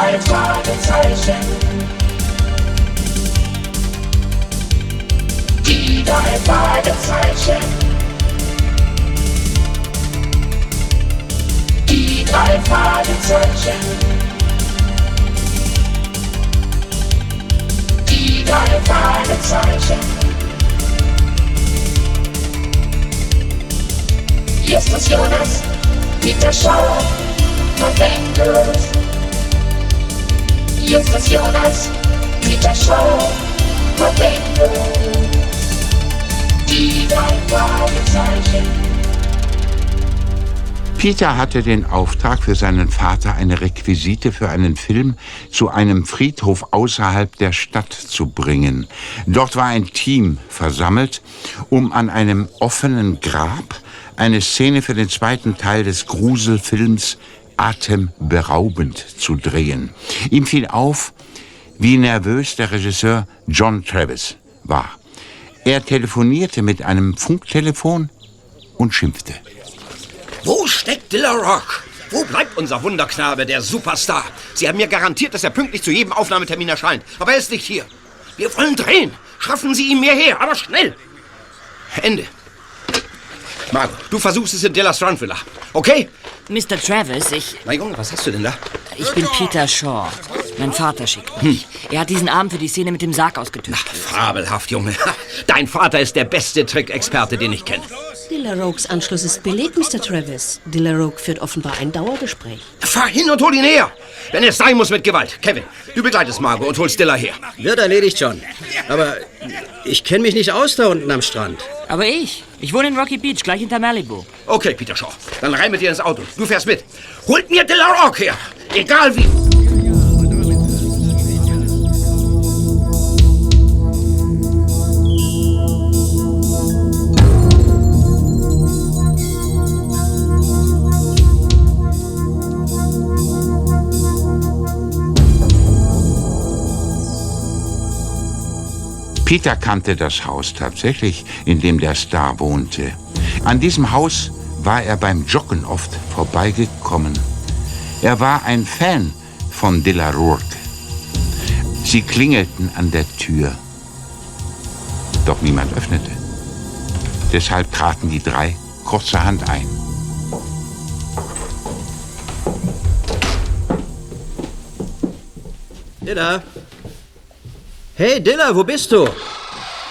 drei Fragezeichen. Die drei Fragezeichen. Die drei Fragezeichen. Die drei Fragezeichen. Das Jonas, Peter Schauer, Verwendet. Hier ist das Jonas, Peter Schauer, Verwendet. Die drei. Peter hatte den Auftrag für seinen Vater, eine Requisite für einen Film zu einem Friedhof außerhalb der Stadt zu bringen. Dort war ein Team versammelt, um an einem offenen Grab eine Szene für den zweiten Teil des Gruselfilms Atemberaubend zu drehen. Ihm fiel auf, wie nervös der Regisseur John Travis war. Er telefonierte mit einem Funktelefon und schimpfte. Wo steckt Dilla Rock? Wo bleibt unser Wunderknabe, der Superstar? Sie haben mir garantiert, dass er pünktlich zu jedem Aufnahmetermin erscheint. Aber er ist nicht hier. Wir wollen drehen. Schaffen Sie ihn mir her, aber schnell. Ende. Margot, du versuchst es in Dilla Strand Villa. Okay? Mr. Travis, ich, Na Junge, was hast du denn da? ich bin Peter Shaw. Mein Vater schickt mich. Er hat diesen Abend für die Szene mit dem Sarg ausgetüftelt. Fabelhaft, Junge. Dein Vater ist der beste Trickexperte, den ich kenne. Dillarogues Anschluss ist belegt, Mr. Travis. Dillarogue führt offenbar ein Dauergespräch. Fahr hin und hol ihn her. Wenn es sein muss mit Gewalt. Kevin, du begleitest Margot und holst Dilla her. Wird erledigt, John. Aber ich kenne mich nicht aus da unten am Strand. Aber ich, ich wohne in Rocky Beach, gleich hinter Malibu. Okay, Peter Shaw. Dann rein mit dir ins Auto. Du fährst mit. Holt mir Dilla Rock her. Egal wie. Peter kannte das Haus tatsächlich, in dem der Star wohnte. An diesem Haus war er beim Joggen oft vorbeigekommen. Er war ein Fan von De La Rourke. Sie klingelten an der Tür. Doch niemand öffnete. Deshalb traten die drei kurzerhand ein. Dilla. Hey, Dilla, wo bist du?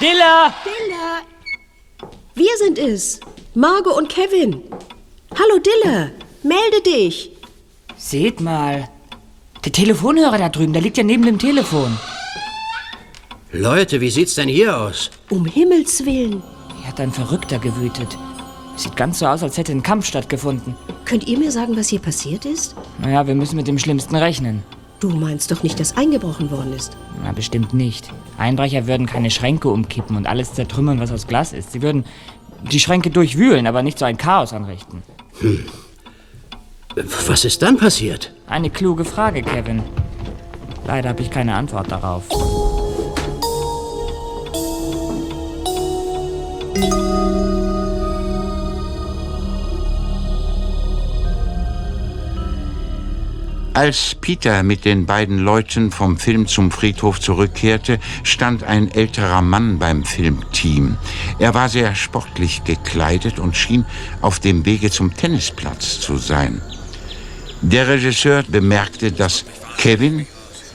Dilla! Dilla! Wir sind es. Margot und Kevin. Hallo, Dilla. Melde dich. Seht mal. Der Telefonhörer da drüben, der liegt ja neben dem Telefon. Leute, wie sieht's denn hier aus? Um Himmels Willen. Hier hat ein Verrückter gewütet. Sieht ganz so aus, als hätte ein Kampf stattgefunden. Könnt ihr mir sagen, was hier passiert ist? Naja, wir müssen mit dem Schlimmsten rechnen. Du meinst doch nicht, dass eingebrochen worden ist. Na, bestimmt nicht. Einbrecher würden keine Schränke umkippen und alles zertrümmern, was aus Glas ist. Sie würden die Schränke durchwühlen, aber nicht so ein Chaos anrichten. Was ist dann passiert? Eine kluge Frage, Kevin. Leider habe ich keine Antwort darauf. Als Peter mit den beiden Leuten vom Film zum Friedhof zurückkehrte, stand ein älterer Mann beim Filmteam. Er war sehr sportlich gekleidet und schien auf dem Wege zum Tennisplatz zu sein. Der Regisseur bemerkte, dass Kevin,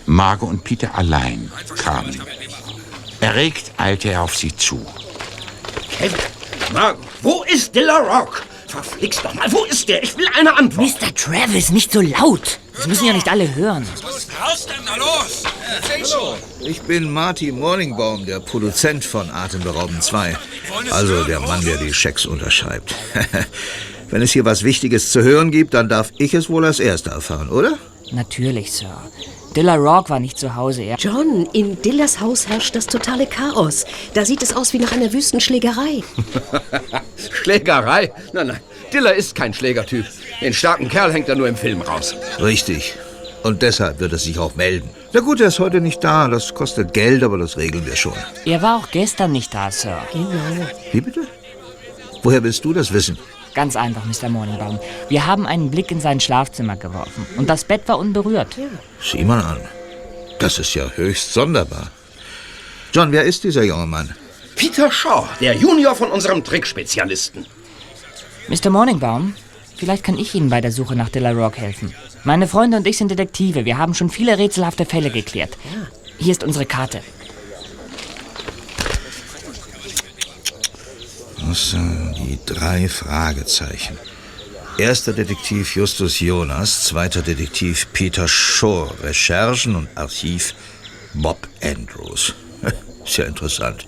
Margot und Peter allein kamen. Erregt eilte er auf sie zu. Kevin, Margot, wo ist Dilla Rock? Verflixt doch mal, wo ist der? Ich will eine Antwort. Mr. Travis, nicht so laut. Das müssen ja nicht alle hören. Raus denn da los? Hallo, ich bin Marty Morningbaum, der Produzent von Atemberaubend 2. Also der Mann, der die Schecks unterschreibt. Wenn es hier was Wichtiges zu hören gibt, dann darf ich es wohl als Erster erfahren, oder? Natürlich, Sir. Dilla Rock war nicht zu Hause. Er John, in Dillas Haus herrscht das totale Chaos. Da sieht es aus wie nach einer Wüstenschlägerei. Schlägerei? Nein, nein. Dilla ist kein Schlägertyp. Den starken Kerl hängt er nur im Film raus. Richtig. Und deshalb wird er sich auch melden. Na gut, er ist heute nicht da. Das kostet Geld, aber das regeln wir schon. er war auch gestern nicht da, Sir. Genau. Wie bitte? Woher willst du das wissen? Ganz einfach, Mr. Morningbaum. Wir haben einen Blick in sein Schlafzimmer geworfen und das Bett war unberührt. Sieh mal an. Das ist ja höchst sonderbar. John, wer ist dieser junge Mann? Peter Shaw, der Junior von unserem Trickspezialisten. Mr. Morningbaum, vielleicht kann ich Ihnen bei der Suche nach Dilla Rock helfen. Meine Freunde und ich sind Detektive. Wir haben schon viele rätselhafte Fälle geklärt. Hier ist unsere Karte. Das sind die drei Fragezeichen. Erster Detektiv Justus Jonas, zweiter Detektiv Peter Shaw, Recherchen und Archiv Bob Andrews. Ist ja interessant.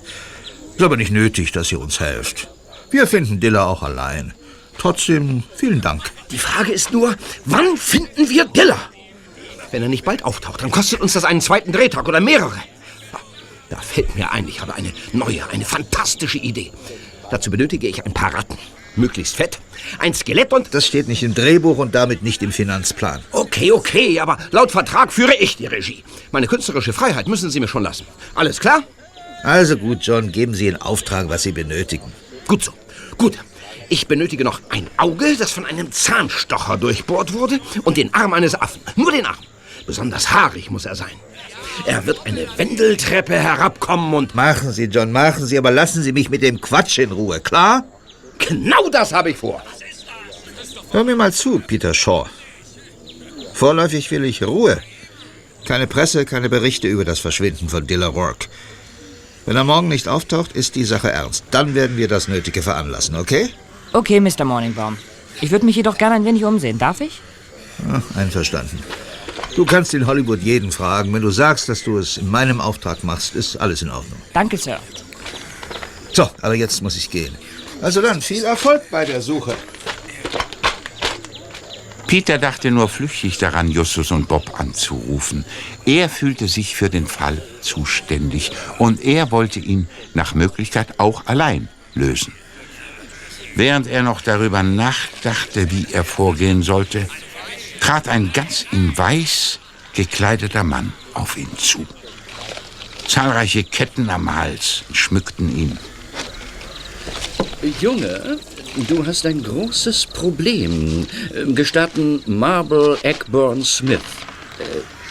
Ist aber nicht nötig, dass ihr uns helft. Wir finden Diller auch allein. Trotzdem vielen Dank. Die Frage ist nur, wann finden wir Diller? Wenn er nicht bald auftaucht, dann kostet uns das einen zweiten Drehtag oder mehrere. Da fällt mir ein, ich habe eine neue, eine fantastische Idee. Dazu benötige ich ein paar Ratten. Möglichst fett, ein Skelett und... Das steht nicht im Drehbuch und damit nicht im Finanzplan. Okay, okay, aber laut Vertrag führe ich die Regie. Meine künstlerische Freiheit müssen Sie mir schon lassen. Alles klar? Also gut, John, geben Sie in Auftrag, was Sie benötigen. Gut so. Gut. Ich benötige noch ein Auge, das von einem Zahnstocher durchbohrt wurde, und den Arm eines Affen. Nur den Arm. Besonders haarig muss er sein. Er wird eine Wendeltreppe herabkommen und... Machen Sie, John, machen Sie, aber lassen Sie mich mit dem Quatsch in Ruhe, klar? Genau das habe ich vor. Hör mir mal zu, Peter Shaw. Vorläufig will ich Ruhe. Keine Presse, keine Berichte über das Verschwinden von Dilla Rourke. Wenn er morgen nicht auftaucht, ist die Sache ernst. Dann werden wir das Nötige veranlassen, okay? Okay, Mr. Morningbaum. Ich würde mich jedoch gerne ein wenig umsehen. Darf ich? Ja, einverstanden. Du kannst in Hollywood jeden fragen. Wenn du sagst, dass du es in meinem Auftrag machst, ist alles in Ordnung. Danke, Sir. So, aber jetzt muss ich gehen. Also dann, viel Erfolg bei der Suche. Peter dachte nur flüchtig daran, Justus und Bob anzurufen. Er fühlte sich für den Fall zuständig und er wollte ihn nach Möglichkeit auch allein lösen. Während er noch darüber nachdachte, wie er vorgehen sollte, trat ein ganz in weiß gekleideter Mann auf ihn zu. Zahlreiche Ketten am Hals schmückten ihn. Junge, du hast ein großes Problem. Gestatten Marble Eggburn Smith.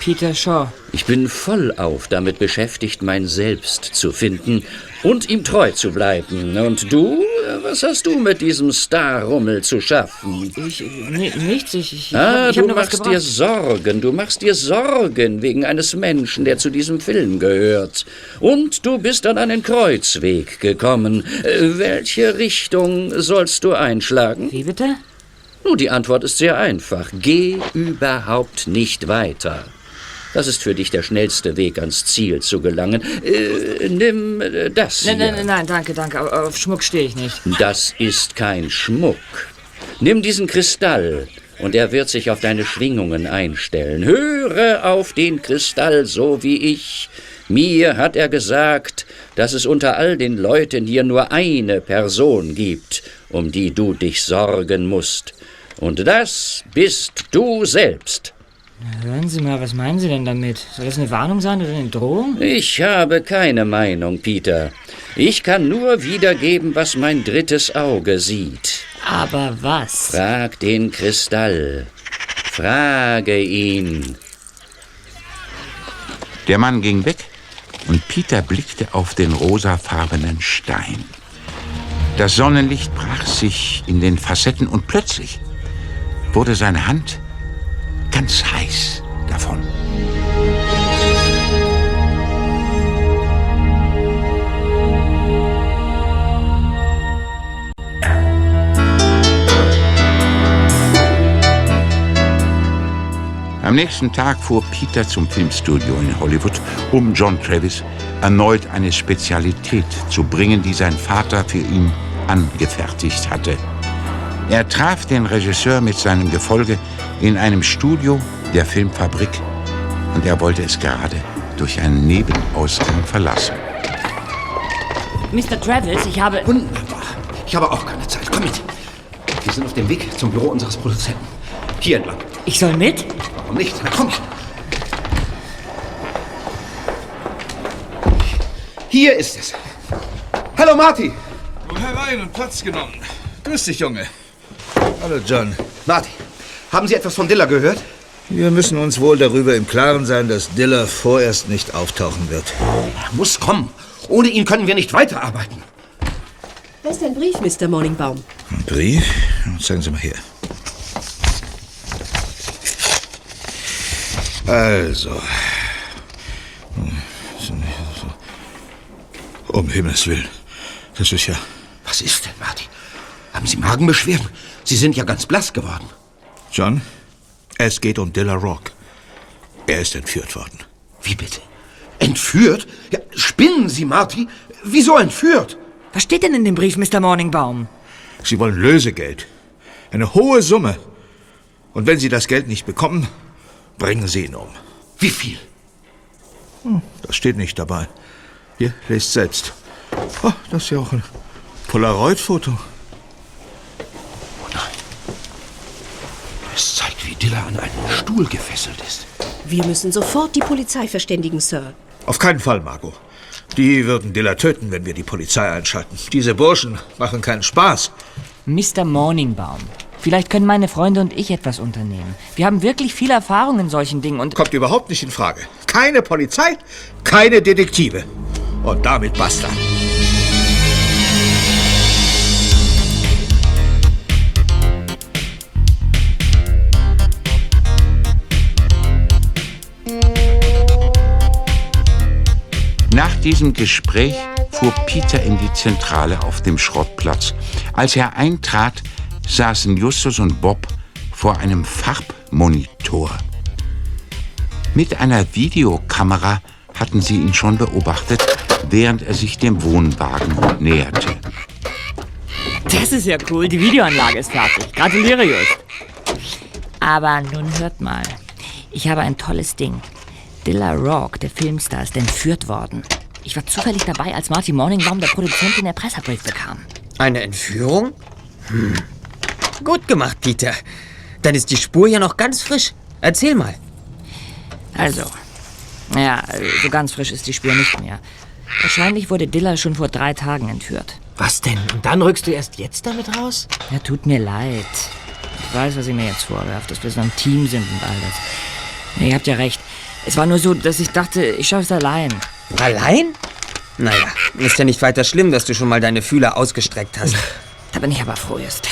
Peter Shaw. Ich bin vollauf damit beschäftigt, mein Selbst zu finden und ihm treu zu bleiben. Und du, was hast du mit diesem Starrummel zu schaffen? Ich, ni- nichts, ich, ich, Ah, ich du machst dir. Sorgen, du machst dir Sorgen wegen eines Menschen, der zu diesem Film gehört. Und du bist an einen Kreuzweg gekommen. Äh, Welche Richtung sollst du einschlagen? Wie bitte? Nun, die Antwort ist sehr einfach. Geh überhaupt nicht weiter. Das ist für dich der schnellste Weg ans Ziel zu gelangen. Äh, nimm äh, das hier. Nein, nein, nein, danke, danke. Auf- Auf Schmuck stehe ich nicht. Das ist kein Schmuck. Nimm diesen Kristall und er wird sich auf deine Schwingungen einstellen. Höre auf den Kristall so wie ich. Mir hat er gesagt, dass es unter all den Leuten hier nur eine Person gibt, um die du dich sorgen musst. Und das bist du selbst. Hören Sie mal, was meinen Sie denn damit? Soll das eine Warnung sein oder eine Drohung? Ich habe keine Meinung, Peter. Ich kann nur wiedergeben, was mein drittes Auge sieht. Aber was? Frag den Kristall. Frage ihn. Der Mann ging weg und Peter blickte auf den rosafarbenen Stein. Das Sonnenlicht brach sich in den Facetten und plötzlich wurde seine Hand ganz heiß davon. Am nächsten Tag fuhr Peter zum Filmstudio in Hollywood, um John Travis erneut eine Spezialität zu bringen, die sein Vater für ihn angefertigt hatte. Er traf den Regisseur mit seinem Gefolge in einem Studio der Filmfabrik und er wollte es gerade durch einen Nebenausgang verlassen. Mr. Travis, ich habe... Wunderbar. Ich habe auch keine Zeit. Komm mit. Wir sind auf dem Weg zum Büro unseres Produzenten. Hier entlang. Ich soll mit? Warum nicht? Na komm. Hier ist es. Hallo Marty. Herein und Platz genommen. Grüß dich, Junge. Hallo, John. Marty, haben Sie etwas von Diller gehört? Wir müssen uns wohl darüber im Klaren sein, dass Diller vorerst nicht auftauchen wird. Er muss kommen. Ohne ihn können wir nicht weiterarbeiten. Da ist ein Brief, Mr. Morningbaum. Ein Brief? Zeigen Sie mal her. Also. Um Himmels Willen. Das ist ja. Was ist denn, Marty? Haben Sie Magenbeschwerden? Sie sind ja ganz blass geworden. John, es geht um Dilla Rock. Er ist entführt worden. Wie bitte? Entführt? Ja, spinnen Sie, Marty? Wieso entführt? Was steht denn in dem Brief, Mr. Morningbaum? Sie wollen Lösegeld. Eine hohe Summe. Und wenn Sie das Geld nicht bekommen, bringen Sie ihn um. Wie viel? Das steht nicht dabei. Hier, lest selbst. Oh, das ist ja auch ein Polaroid-Foto. Oh nein. Diller an einen Stuhl gefesselt ist. Wir müssen sofort die Polizei verständigen, Sir. Auf keinen Fall, Margot. Die würden Diller töten, wenn wir die Polizei einschalten. Diese Burschen machen keinen Spaß. Mr. Morningbaum, vielleicht können meine Freunde und ich etwas unternehmen. Wir haben wirklich viel Erfahrung in solchen Dingen und... Kommt überhaupt nicht in Frage. Keine Polizei, keine Detektive. Und damit basta. Nach diesem Gespräch fuhr Peter in die Zentrale auf dem Schrottplatz. Als er eintrat, saßen Justus und Bob vor einem Farbmonitor. Mit einer Videokamera hatten sie ihn schon beobachtet, während er sich dem Wohnwagen näherte. Das ist ja cool, die Videoanlage ist fertig. Gratuliere, Just. Aber nun hört mal. Ich habe ein tolles Ding. Dilla Rock, der Filmstar, ist entführt worden. Ich war zufällig dabei, als Marty Morningbaum, der Produzent, den Erpresserbrief bekam. Eine Entführung? Hm. Gut gemacht, Peter. Dann ist die Spur ja noch ganz frisch. Erzähl mal. Also, ja, so ganz frisch ist die Spur nicht mehr. Wahrscheinlich wurde Dilla schon vor drei Tagen entführt. Was denn? Und dann rückst du erst jetzt damit raus? Ja, tut mir leid. Ich weiß, was ihr mir jetzt vorwerft, dass wir so ein Team sind und all das. Ihr habt ja recht. Es war nur so, dass ich dachte, ich schaffe es allein. Allein? Naja, ist ja nicht weiter schlimm, dass du schon mal deine Fühler ausgestreckt hast. Da bin ich aber froh, Just.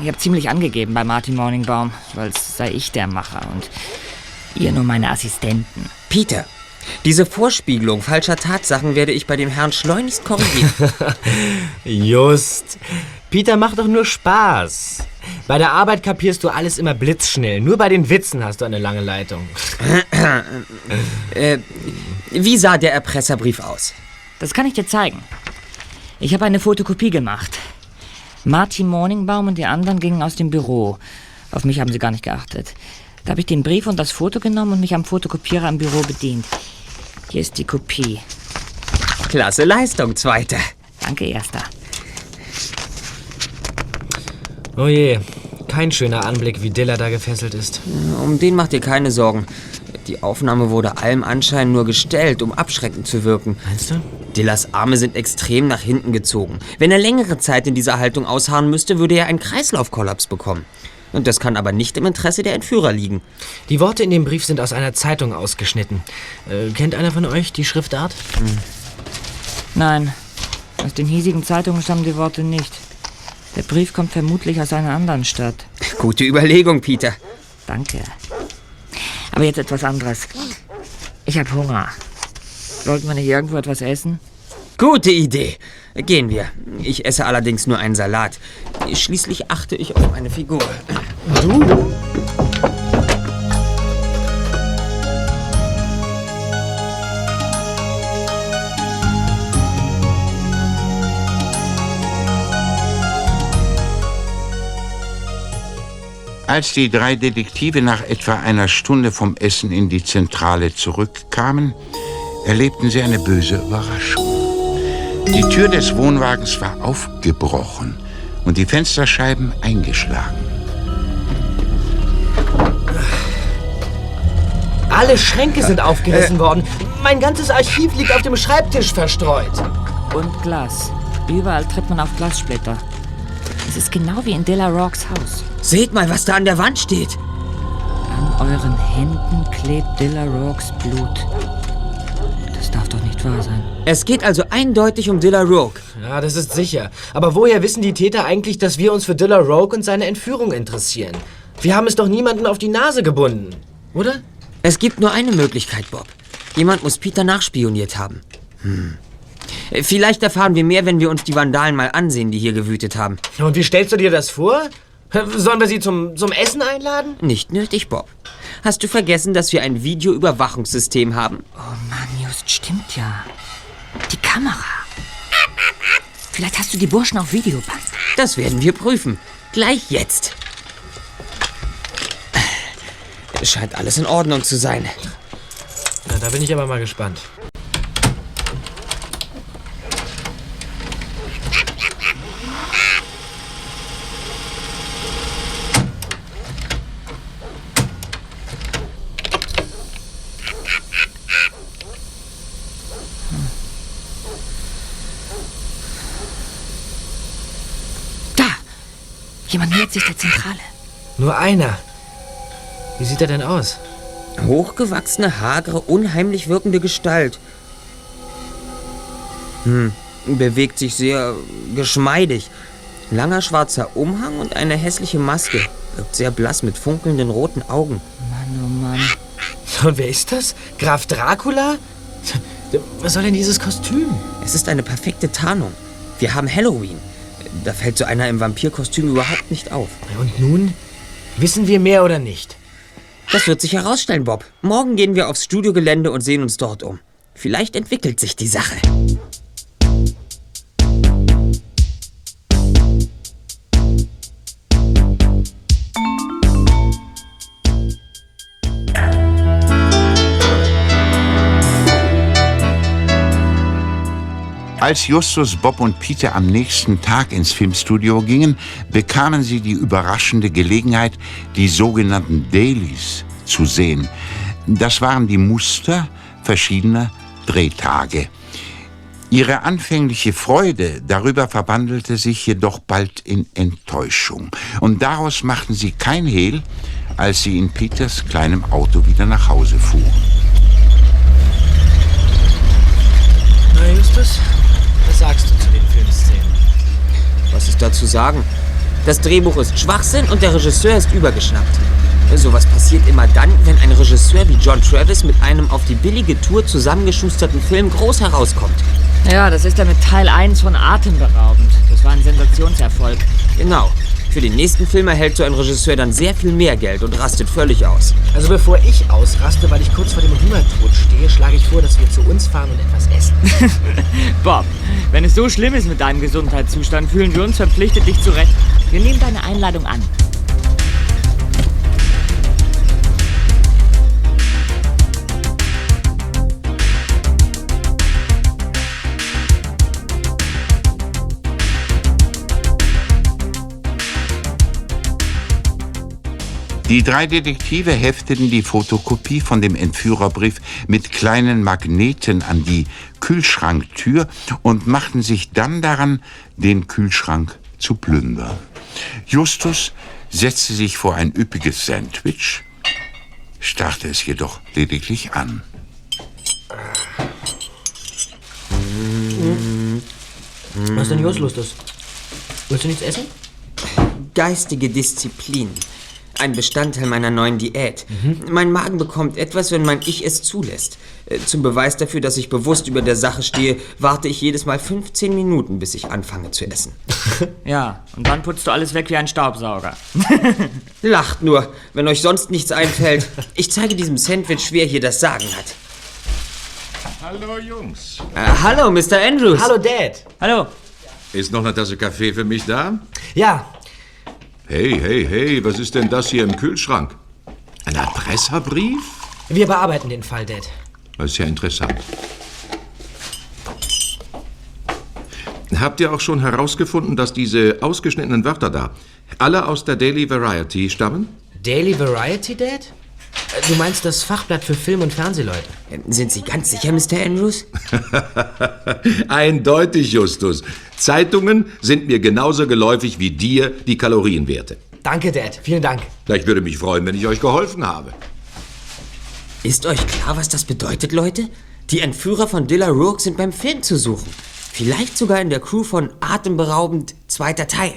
Ich habe ziemlich angegeben bei Martin Morningbaum, weil sei ich der Macher und ihr nur meine Assistenten. Peter, diese Vorspiegelung falscher Tatsachen werde ich bei dem Herrn schleunigst korrigieren. Just. Peter macht doch nur Spaß. Bei der Arbeit kapierst du alles immer blitzschnell. Nur bei den Witzen hast du eine lange Leitung. äh, wie sah der Erpresserbrief aus? Das kann ich dir zeigen. Ich habe eine Fotokopie gemacht. Martin Morningbaum und die anderen gingen aus dem Büro. Auf mich haben sie gar nicht geachtet. Da habe ich den Brief und das Foto genommen und mich am Fotokopierer im Büro bedient. Hier ist die Kopie. Klasse Leistung, Zweiter. Danke, Erster. Oh je, kein schöner Anblick, wie Dilla da gefesselt ist. Um den macht ihr keine Sorgen. Die Aufnahme wurde allem Anschein nur gestellt, um abschreckend zu wirken. Meinst du? Dillas Arme sind extrem nach hinten gezogen. Wenn er längere Zeit in dieser Haltung ausharren müsste, würde er einen Kreislaufkollaps bekommen. Und das kann aber nicht im Interesse der Entführer liegen. Die Worte in dem Brief sind aus einer Zeitung ausgeschnitten. Äh, kennt einer von euch die Schriftart? Hm. Nein, aus den hiesigen Zeitungen stammen die Worte nicht. Der Brief kommt vermutlich aus einer anderen Stadt. Gute Überlegung, Peter. Danke. Aber jetzt etwas anderes. Ich habe Hunger. Sollten wir nicht irgendwo etwas essen? Gute Idee. Gehen wir. Ich esse allerdings nur einen Salat. Schließlich achte ich auf meine Figur. Du? Als die drei Detektive nach etwa einer Stunde vom Essen in die Zentrale zurückkamen, erlebten sie eine böse Überraschung. Die Tür des Wohnwagens war aufgebrochen und die Fensterscheiben eingeschlagen. Alle Schränke sind aufgerissen worden. Mein ganzes Archiv liegt auf dem Schreibtisch verstreut. Und Glas. Überall tritt man auf Glassplitter. Das ist genau wie in Dilla Rocks Haus. Seht mal, was da an der Wand steht. An euren Händen klebt Dilla Rocks Blut. Das darf doch nicht wahr sein. Es geht also eindeutig um Dilla Rogue. Ja, das ist sicher. Aber woher wissen die Täter eigentlich, dass wir uns für Dilla Rogue und seine Entführung interessieren? Wir haben es doch niemanden auf die Nase gebunden, oder? Es gibt nur eine Möglichkeit, Bob. Jemand muss Peter nachspioniert haben. Hm. Vielleicht erfahren wir mehr, wenn wir uns die Vandalen mal ansehen, die hier gewütet haben. Und wie stellst du dir das vor? Sollen wir sie zum, zum Essen einladen? Nicht nötig, Bob. Hast du vergessen, dass wir ein Videoüberwachungssystem haben? Oh Mann, Just, stimmt ja. Die Kamera. Vielleicht hast du die Burschen auf Videoband. Das werden wir prüfen. Gleich jetzt. Es scheint alles in Ordnung zu sein. Na, da bin ich aber mal gespannt. Da! Jemand nähert sich der Zentrale. Nur einer. Wie sieht er denn aus? Hochgewachsene, hagere, unheimlich wirkende Gestalt. Hm, bewegt sich sehr geschmeidig. Langer schwarzer Umhang und eine hässliche Maske. Wirkt sehr blass mit funkelnden roten Augen. Mann, oh Mann. Und wer ist das? Graf Dracula? Was soll denn dieses Kostüm? Es ist eine perfekte Tarnung. Wir haben Halloween. Da fällt so einer im Vampirkostüm überhaupt nicht auf. Und nun? Wissen wir mehr oder nicht? Das wird sich herausstellen, Bob. Morgen gehen wir aufs Studiogelände und sehen uns dort um. Vielleicht entwickelt sich die Sache. Als Justus, Bob und Peter am nächsten Tag ins Filmstudio gingen, bekamen sie die überraschende Gelegenheit, die sogenannten Dailies zu sehen. Das waren die Muster verschiedener Drehtage. Ihre anfängliche Freude darüber verwandelte sich jedoch bald in Enttäuschung. Und daraus machten sie kein Hehl, als sie in Peters kleinem Auto wieder nach Hause fuhren. Na, Justus, sagst du zu den Filmszenen? Was ist da zu sagen? Das Drehbuch ist Schwachsinn und der Regisseur ist übergeschnappt. Sowas passiert immer dann, wenn ein Regisseur wie John Travis mit einem auf die billige Tour zusammengeschusterten Film groß herauskommt. Ja, das ist ja mit Teil 1 von Atemberaubend. Das war ein Sensationserfolg. Genau. Für den nächsten Film erhält so ein Regisseur dann sehr viel mehr Geld und rastet völlig aus. Also bevor ich ausraste, weil ich kurz vor dem Hungertod stehe, schlage ich vor, dass wir zu uns fahren und etwas essen. Bob, wenn es so schlimm ist mit deinem Gesundheitszustand, fühlen wir uns verpflichtet, dich zu retten. Wir nehmen deine Einladung an. Die drei Detektive hefteten die Fotokopie von dem Entführerbrief mit kleinen Magneten an die Kühlschranktür und machten sich dann daran, den Kühlschrank zu plündern. Justus setzte sich vor ein üppiges Sandwich, starrte es jedoch lediglich an. Was ist denn los, Justus? Willst du nichts essen? Geistige Disziplin. Ein Bestandteil meiner neuen Diät. Mein Magen bekommt etwas, wenn mein Ich es zulässt. Äh, Zum Beweis dafür, dass ich bewusst über der Sache stehe, warte ich jedes Mal 15 Minuten, bis ich anfange zu essen. Ja, und dann putzt du alles weg wie ein Staubsauger. Lacht nur, wenn euch sonst nichts einfällt. Ich zeige diesem Sandwich, wer hier das Sagen hat. Hallo Jungs. Äh, hallo, Mr. Andrews. Hallo, Dad. Hallo. Ist noch eine Tasse Kaffee für mich da? Ja, Hey, hey, hey, was ist denn das hier im Kühlschrank? Ein Adresserbrief? wir bearbeiten den Fall, Dad. Das ist ja interessant. Habt ihr auch schon herausgefunden, dass diese ausgeschnittenen Wörter da alle aus der Daily Variety stammen? Daily Variety, Dad? Du meinst das Fachblatt für Film- und Fernsehleute? Sind Sie ganz sicher, Mr. Andrews? Eindeutig, Justus. Zeitungen sind mir genauso geläufig wie dir die Kalorienwerte. Danke, Dad. Vielen Dank. Ich würde mich freuen, wenn ich euch geholfen habe. Ist euch klar, was das bedeutet, Leute? Die Entführer von Dilla Rourke sind beim Film zu suchen. Vielleicht sogar in der Crew von Atemberaubend zweiter Teil.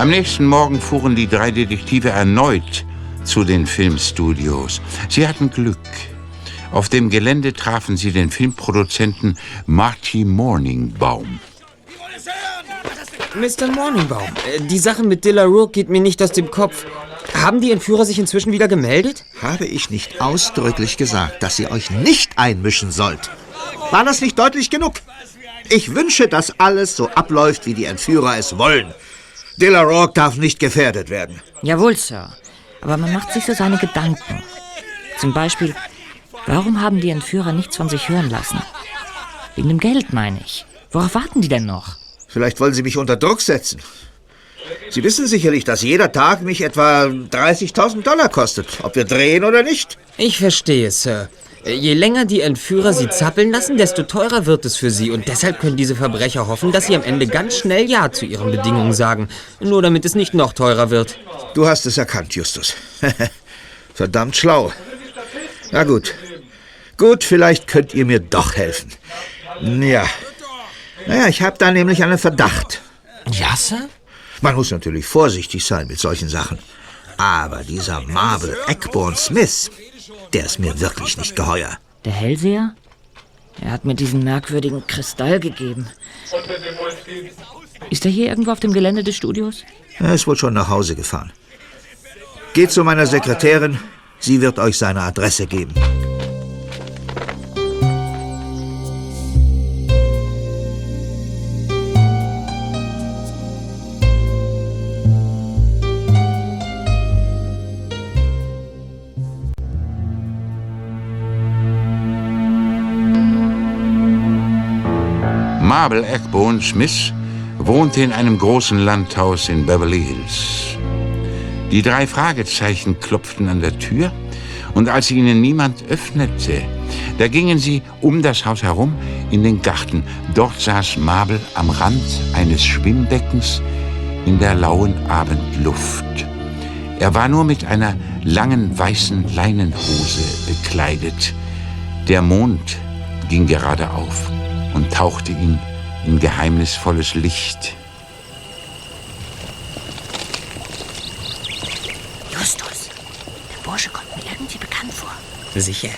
Am nächsten Morgen fuhren die drei Detektive erneut zu den Filmstudios. Sie hatten Glück. Auf dem Gelände trafen sie den Filmproduzenten Marty Morningbaum. Mr. Morningbaum, äh, die Sache mit Dilla Rourke geht mir nicht aus dem Kopf. Haben die Entführer sich inzwischen wieder gemeldet? Habe ich nicht ausdrücklich gesagt, dass ihr euch nicht einmischen sollt? War das nicht deutlich genug? Ich wünsche, dass alles so abläuft, wie die Entführer es wollen. Dilla Rourke darf nicht gefährdet werden. Jawohl, Sir. Aber man macht sich so seine Gedanken. Zum Beispiel, warum haben die Entführer nichts von sich hören lassen? Wegen dem Geld, meine ich. Worauf warten die denn noch? Vielleicht wollen sie mich unter Druck setzen. Sie wissen sicherlich, dass jeder Tag mich etwa 30.000 Dollar kostet, ob wir drehen oder nicht. Ich verstehe, Sir. Äh, Je länger die Entführer sie zappeln lassen, desto teurer wird es für sie. Und deshalb können diese Verbrecher hoffen, dass sie am Ende ganz schnell Ja zu ihren Bedingungen sagen. Nur damit es nicht noch teurer wird. Du hast es erkannt, Justus. Verdammt schlau. Na gut. Gut, vielleicht könnt ihr mir doch helfen. Ja. Naja, ich habe da nämlich einen Verdacht. Ja, Sir? Man muss natürlich vorsichtig sein mit solchen Sachen. Aber dieser Marvel Eckborn Smith, der ist mir wirklich nicht geheuer. Der Hellseher? Er hat mir diesen merkwürdigen Kristall gegeben. Ist er hier irgendwo auf dem Gelände des Studios? Er ist wohl schon nach Hause gefahren. Geht zu meiner Sekretärin, sie wird euch seine Adresse geben. Mabel Eckbone Smith wohnte in einem großen Landhaus in Beverly Hills. Die drei Fragezeichen klopften an der Tür und als ihnen niemand öffnete, da gingen sie um das Haus herum in den Garten. Dort saß Mabel am Rand eines Schwimmbeckens in der lauen Abendluft. Er war nur mit einer langen weißen Leinenhose bekleidet. Der Mond ging gerade auf und tauchte ihn in geheimnisvolles Licht. Justus, der Bursche kommt mir irgendwie bekannt vor. Sicher.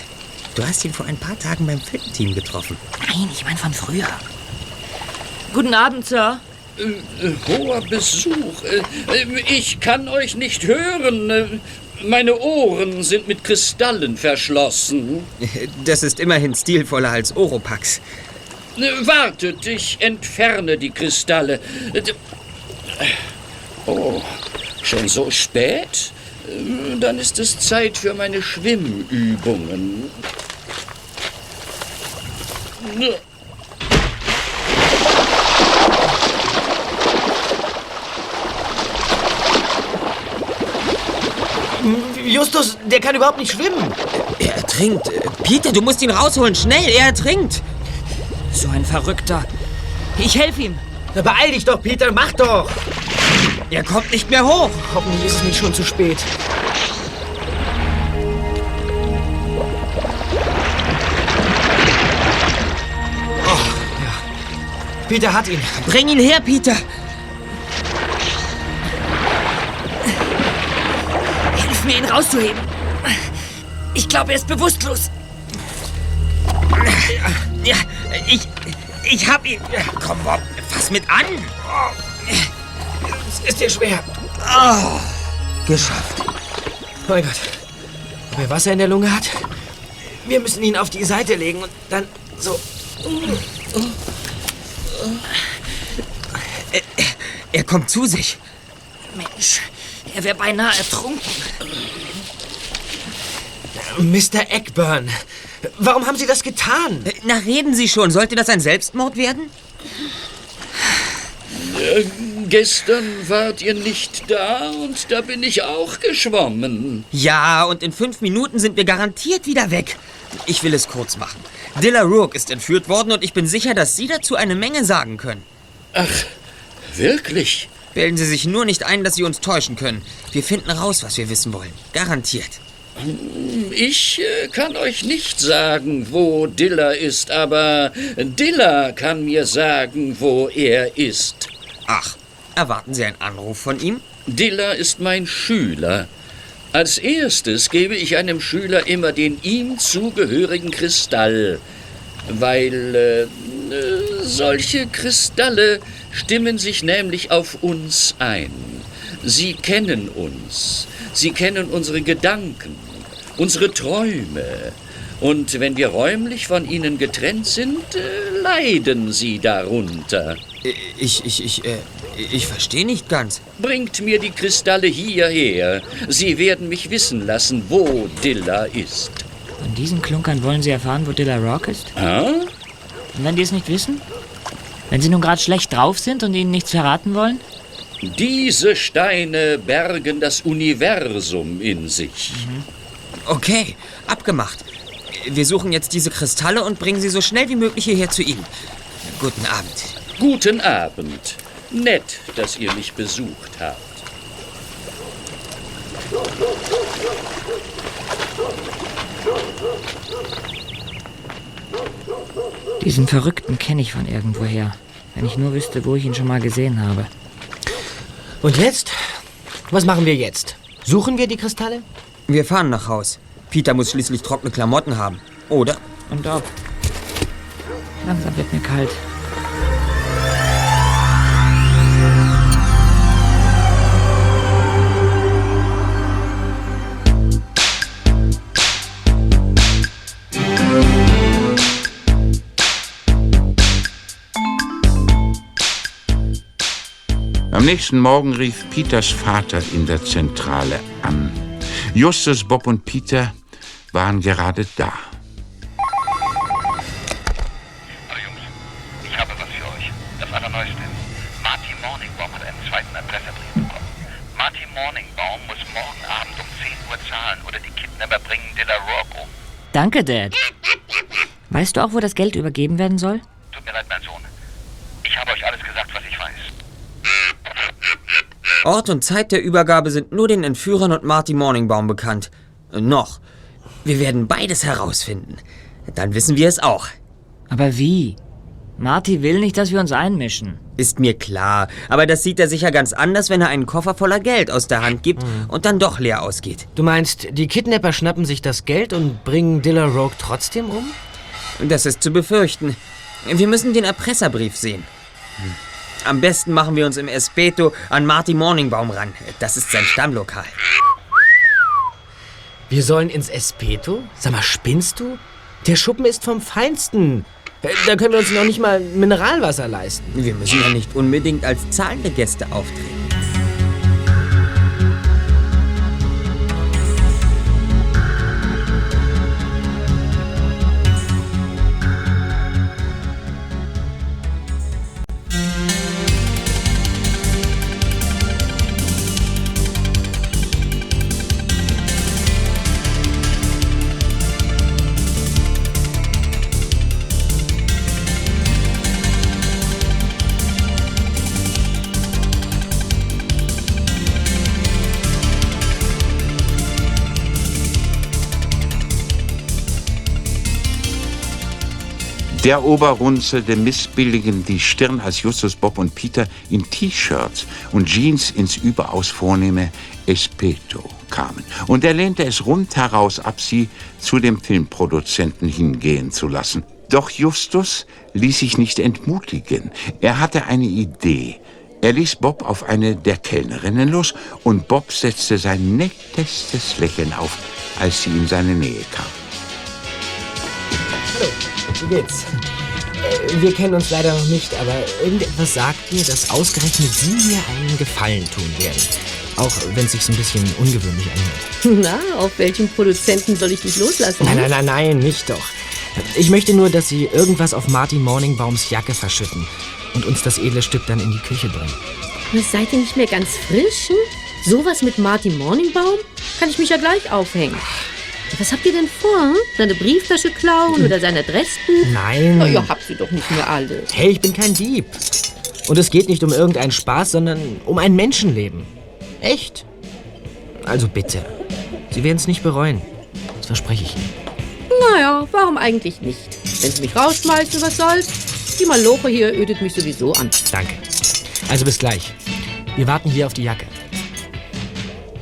Du hast ihn vor ein paar Tagen beim Filmteam getroffen. Nein, ich meine von früher. Guten Abend, Sir. Äh, hoher Besuch. Äh, äh, Ich kann euch nicht hören. Äh, Meine Ohren sind mit Kristallen verschlossen. Das ist immerhin stilvoller als Oropax. Äh, Wartet, ich entferne die Kristalle. Oh, schon so spät? Dann ist es Zeit für meine Schwimmübungen. Äh, Justus, der kann überhaupt nicht schwimmen. Er ertrinkt. Äh, Peter, du musst ihn rausholen. Schnell, er ertrinkt. So ein Verrückter. Ich helfe ihm. Beeil dich doch, Peter, mach doch. Er kommt nicht mehr hoch. Hoffentlich ist es nicht schon zu spät. Peter hat ihn. Bring ihn her, Peter. Hilf mir, ihn rauszuheben. Ich glaube, er ist bewusstlos. Ja, ich. Ich hab ihn. Komm, Bob, fass mit an. Es ist dir schwer. Oh, geschafft. Oh mein Gott. Ob er Wasser in der Lunge hat? Wir müssen ihn auf die Seite legen und dann so. Er kommt zu sich. Mensch, Er wäre beinahe ertrunken. Mr. Eckburn, warum haben Sie das getan? Äh, Na, reden Sie schon. Sollte das ein Selbstmord werden? Äh, gestern wart ihr nicht da und da bin ich auch geschwommen. Ja, und in fünf Minuten sind wir garantiert wieder weg. Ich will es kurz machen. Dilla Rourke ist entführt worden und ich bin sicher, dass Sie dazu eine Menge sagen können. Ach, wirklich? Bilden Sie sich nur nicht ein, dass Sie uns täuschen können. Wir finden raus, was wir wissen wollen. Garantiert. Ich äh, kann euch nicht sagen, wo Dilla ist, aber Dilla kann mir sagen, wo er ist. Ach, erwarten Sie einen Anruf von ihm? Dilla ist mein Schüler. Als erstes gebe ich einem Schüler immer den ihm zugehörigen Kristall, weil äh, äh, solche Kristalle stimmen sich nämlich auf uns ein. Sie kennen uns, sie kennen unsere Gedanken, unsere Träume. Und wenn wir räumlich von ihnen getrennt sind, äh, leiden sie darunter. Ich, ich, ich, äh, ich verstehe nicht ganz. Bringt mir die Kristalle hierher. Sie werden mich wissen lassen, wo Dilla ist. Von diesen Klunkern wollen Sie erfahren, wo Dilla Rock ist? Ah? Und wenn die es nicht wissen? Wenn Sie nun gerade schlecht drauf sind und Ihnen nichts verraten wollen? Diese Steine bergen das Universum in sich. Okay, abgemacht. Wir suchen jetzt diese Kristalle und bringen sie so schnell wie möglich hierher zu Ihnen. Guten Abend. Guten Abend. Nett, dass ihr mich besucht habt. Diesen Verrückten kenne ich von irgendwoher. Wenn ich nur wüsste, wo ich ihn schon mal gesehen habe. Und jetzt? Was machen wir jetzt? Suchen wir die Kristalle? Wir fahren nach Haus. Peter muss schließlich trockene Klamotten haben. Oder? Und ob. Langsam wird mir kalt. Am nächsten Morgen rief Peters Vater in der Zentrale an. Justus, Bob und Peter waren gerade da. Ich habe was für euch. Das Allerneueste. Marty Morningbaum hat einen zweiten Adressebrief bekommen. Marty Morningbaum muss morgen Abend um 10 Uhr zahlen oder die Kidnapper bringen Dilla Rourke um. Danke, Dad. Weißt du auch, wo das Geld übergeben werden soll? Tut mir leid, mein Sohn. Ich habe euch alles gesagt, was ich weiß. Ort und Zeit der Übergabe sind nur den Entführern und Marty Morningbaum bekannt. Noch. Wir werden beides herausfinden. Dann wissen wir es auch. Aber wie? Marty will nicht, dass wir uns einmischen. Ist mir klar. Aber das sieht er sicher ganz anders, wenn er einen Koffer voller Geld aus der Hand gibt und dann doch leer ausgeht. Du meinst, die Kidnapper schnappen sich das Geld und bringen Dilla Rogue trotzdem um? Das ist zu befürchten. Wir müssen den Erpresserbrief sehen. Am besten machen wir uns im Espeto an Marty Morningbaum ran. Das ist sein Stammlokal. Wir sollen ins Espeto? Sag mal, spinnst du? Der Schuppen ist vom Feinsten. Äh, Da können wir uns noch nicht mal Mineralwasser leisten. Wir müssen ja nicht unbedingt als zahlende Gäste auftreten. Der Oberrunzelte missbilligen die Stirn, als Justus, Bob und Peter in T-Shirts und Jeans ins überaus vornehme Espeto kamen. Und er lehnte es rundheraus ab, sie zu dem Filmproduzenten hingehen zu lassen. Doch Justus ließ sich nicht entmutigen. Er hatte eine Idee. Er ließ Bob auf eine der Kellnerinnen los und Bob setzte sein nettestes Lächeln auf, als sie in seine Nähe kam. Hallo, wie geht's? Äh, Wir kennen uns leider noch nicht, aber irgendetwas sagt mir, dass ausgerechnet Sie mir einen Gefallen tun werden. Auch wenn es sich ein bisschen ungewöhnlich anhört. Na, auf welchen Produzenten soll ich dich loslassen? Nein, nein, nein, nein, nicht doch. Ich möchte nur, dass Sie irgendwas auf Martin Morningbaums Jacke verschütten und uns das edle Stück dann in die Küche bringen. Was, seid ihr nicht mehr ganz frisch? Hm? Sowas mit Martin Morningbaum? Kann ich mich ja gleich aufhängen. Was habt ihr denn vor? Seine Brieftasche klauen oder sein Adressbuch? Nein. Na, ihr habt sie doch nicht mehr alle. Hey, ich bin kein Dieb. Und es geht nicht um irgendeinen Spaß, sondern um ein Menschenleben. Echt? Also bitte. Sie werden es nicht bereuen. Das verspreche ich Ihnen. Naja, warum eigentlich nicht? Wenn sie mich rausschmeißen, was soll's? Die Maloche hier ödet mich sowieso an. Danke. Also bis gleich. Wir warten hier auf die Jacke.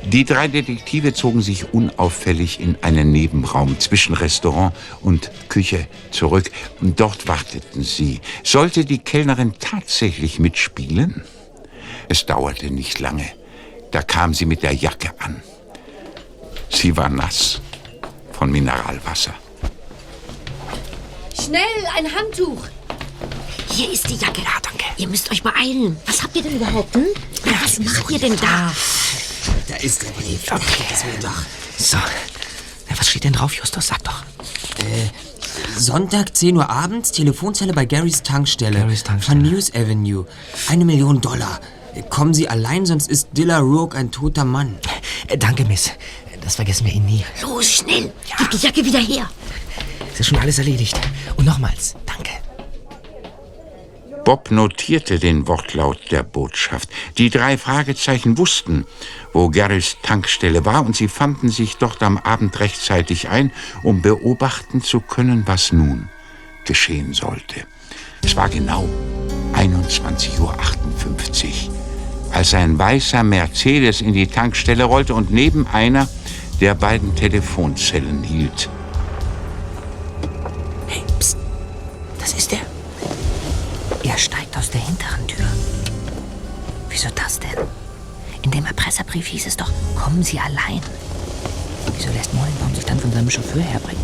Die drei Detektive zogen sich unauffällig in einen Nebenraum zwischen Restaurant und Küche zurück. Und dort warteten sie. Sollte die Kellnerin tatsächlich mitspielen? Es dauerte nicht lange. Da kam sie mit der Jacke an. Sie war nass von Mineralwasser. Schnell, ein Handtuch. Hier ist die Jacke. Ja, danke. Ihr müsst euch beeilen. Was habt ihr denn überhaupt? Hm? Ja, was macht ihr denn da? Da ist der Brief. Okay. Das will doch. So. Na, was steht denn drauf, Justus? Sag doch. Äh, Sonntag, 10 Uhr abends, Telefonzelle bei Garys Tankstelle. Garys Tankstelle. Von News Avenue. Eine Million Dollar. Kommen Sie allein, sonst ist Dilla Rourke ein toter Mann. Äh, danke, Miss. Das vergessen wir Ihnen nie. Los, schnell. Gib die Jacke wieder her. Es ist schon alles erledigt. Und nochmals, danke. Bob notierte den Wortlaut der Botschaft. Die drei Fragezeichen wussten, wo Garys Tankstelle war, und sie fanden sich dort am Abend rechtzeitig ein, um beobachten zu können, was nun geschehen sollte. Es war genau 21.58 Uhr, als ein weißer Mercedes in die Tankstelle rollte und neben einer der beiden Telefonzellen hielt. Hey, psst. Das ist er. Er steigt aus der hinteren Tür. Wieso das denn? In dem Erpresserbrief hieß es doch, kommen Sie allein. Wieso lässt Morningbaum sich dann von seinem Chauffeur herbringen?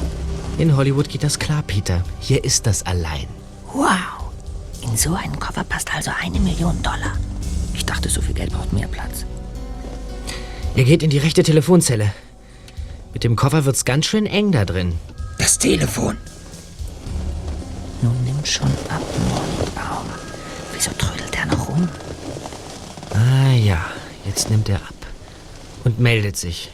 In Hollywood geht das klar, Peter. Hier ist das allein. Wow. In so einen Koffer passt also eine Million Dollar. Ich dachte, so viel Geld braucht mehr Platz. Ihr geht in die rechte Telefonzelle. Mit dem Koffer wird's ganz schön eng da drin. Das Telefon. Nun nimmt schon ab, Morningbaum. Wieso trödelt er noch rum? Ah ja, jetzt nimmt er ab. Und meldet sich.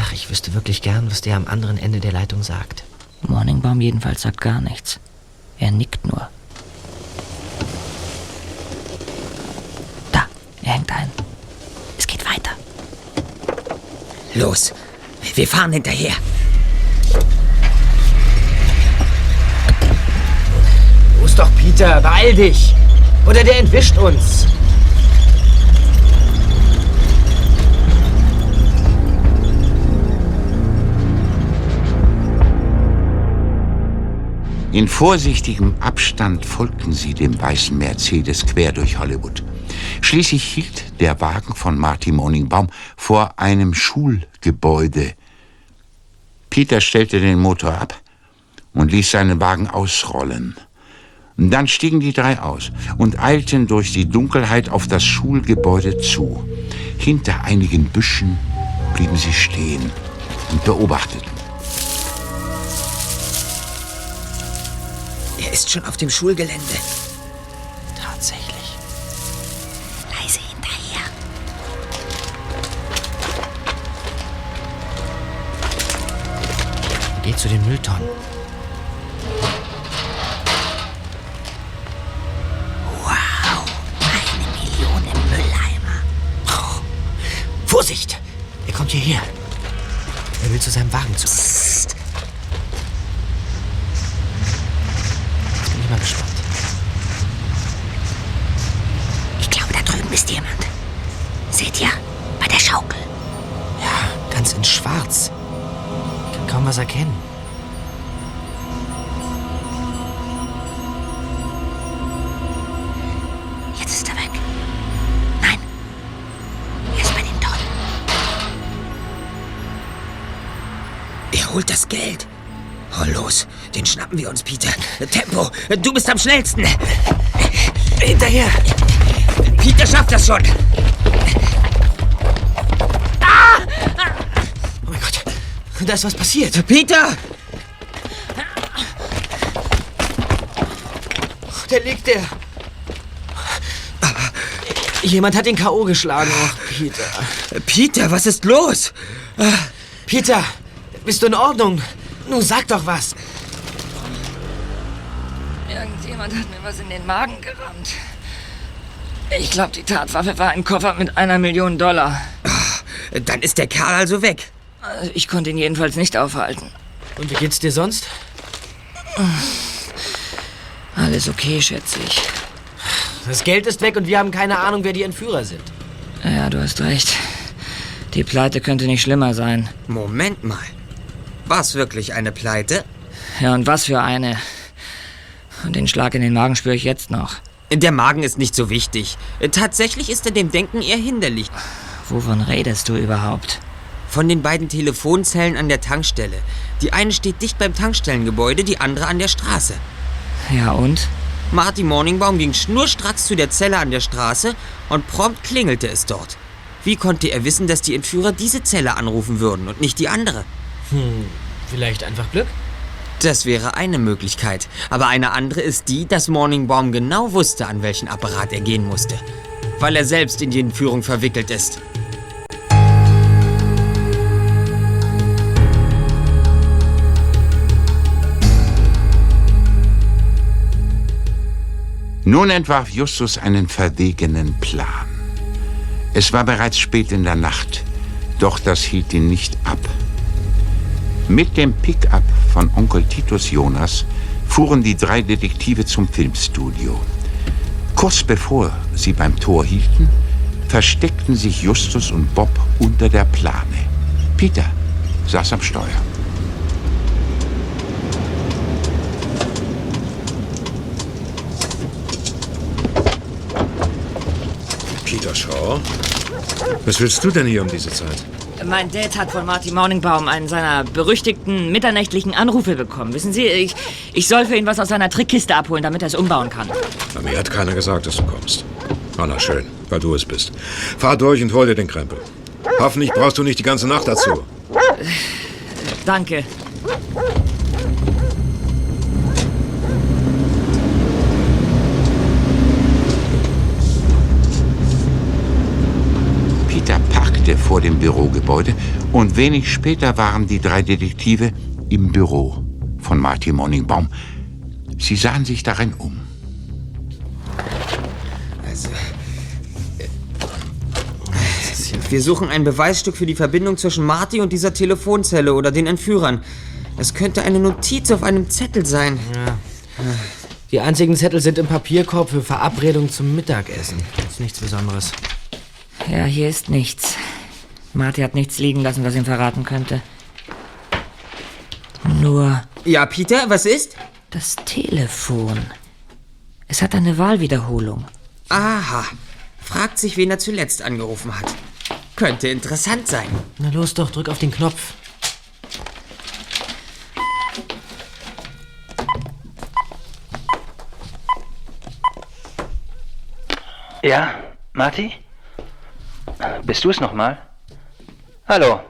Ach, ich wüsste wirklich gern, was der am anderen Ende der Leitung sagt. Morningbaum jedenfalls sagt gar nichts. Er nickt nur. Da, er hängt ein. Es geht weiter. Los, wir fahren hinterher. Los doch, Peter, beeil dich! Oder der entwischt uns! In vorsichtigem Abstand folgten sie dem weißen Mercedes quer durch Hollywood. Schließlich hielt der Wagen von Marty Morningbaum vor einem Schulgebäude. Peter stellte den Motor ab und ließ seinen Wagen ausrollen. Dann stiegen die drei aus und eilten durch die Dunkelheit auf das Schulgebäude zu. Hinter einigen Büschen blieben sie stehen und beobachteten. Er ist schon auf dem Schulgelände. Tatsächlich. Leise hinterher. Er geht zu den Mülltonnen. Kommt hierher. Er will zu seinem Wagen zurück. Jetzt bin ich mal gespannt. Ich glaube, da drüben ist jemand. Seht ihr? Bei der Schaukel. Ja, ganz in schwarz. Ich kann kaum was erkennen. Geld. Oh, los, den schnappen wir uns, Peter. Tempo, du bist am schnellsten. Hinterher. Peter schafft das schon. Oh mein Gott, da ist was passiert. Peter! Da liegt er. Jemand hat den K.O. geschlagen. Oh, Peter. Peter, was ist los? Peter, bist du in Ordnung? Nun sag doch was. Irgendjemand hat mir was in den Magen gerammt. Ich glaube, die Tatwaffe war ein Koffer mit einer Million Dollar. Dann ist der Kerl also weg. Also Ich konnte ihn jedenfalls nicht aufhalten. Und wie geht's dir sonst? Alles okay, schätze ich. Das Geld ist weg und wir haben keine Ahnung, wer die Entführer sind. Ja, du hast recht. Die Pleite könnte nicht schlimmer sein. Moment mal. War's wirklich eine Pleite? Ja, und was für eine. Und den Schlag in den Magen spüre ich jetzt noch. Der Magen ist nicht so wichtig. Tatsächlich ist er dem Denken eher hinderlich. Wovon redest du überhaupt? Von den beiden Telefonzellen an der Tankstelle. Die eine steht dicht beim Tankstellengebäude, die andere an der Straße. Ja, und? Marty Morningbaum ging schnurstracks zu der Zelle an der Straße und prompt klingelte es dort. Wie konnte er wissen, dass die Entführer diese Zelle anrufen würden und nicht die andere? Hm, vielleicht einfach Glück? Das wäre eine Möglichkeit. Aber eine andere ist die, dass Morningbaum genau wusste, an welchen Apparat er gehen musste. Weil er selbst in die Entführung verwickelt ist. Nun entwarf Justus einen verwegenen Plan. Es war bereits spät in der Nacht, doch das hielt ihn nicht ab. Mit dem Pickup von Onkel Titus Jonas fuhren die drei Detektive zum Filmstudio. Kurz bevor sie beim Tor hielten, versteckten sich Justus und Bob unter der Plane. Peter saß am Steuer. Peter Shaw? Was willst du denn hier um diese Zeit? Mein Dad hat von Marty Morningbaum einen seiner berüchtigten mitternächtlichen Anrufe bekommen. Wissen Sie, ich, ich soll für ihn was aus seiner Trickkiste abholen, damit er es umbauen kann. Na, mir hat keiner gesagt, dass du kommst. Ah, na schön, weil du es bist. Fahr durch und hol dir den Krempel. Hoffentlich brauchst du nicht die ganze Nacht dazu. Danke. Vor dem Bürogebäude und wenig später waren die drei Detektive im Büro von Marty Morningbaum. Sie sahen sich darin um. Also. äh, Wir suchen ein Beweisstück für die Verbindung zwischen Marty und dieser Telefonzelle oder den Entführern. Es könnte eine Notiz auf einem Zettel sein. Ja. Die einzigen Zettel sind im Papierkorb für Verabredung zum Mittagessen. Das ist nichts Besonderes. Ja, hier ist nichts. Marty hat nichts liegen lassen, was ihm verraten könnte. Nur. Ja, Peter, was ist? Das Telefon. Es hat eine Wahlwiederholung. Aha. Fragt sich, wen er zuletzt angerufen hat. Könnte interessant sein. Na los doch, drück auf den Knopf. Ja, Marty? Bist du es nochmal? Hallo?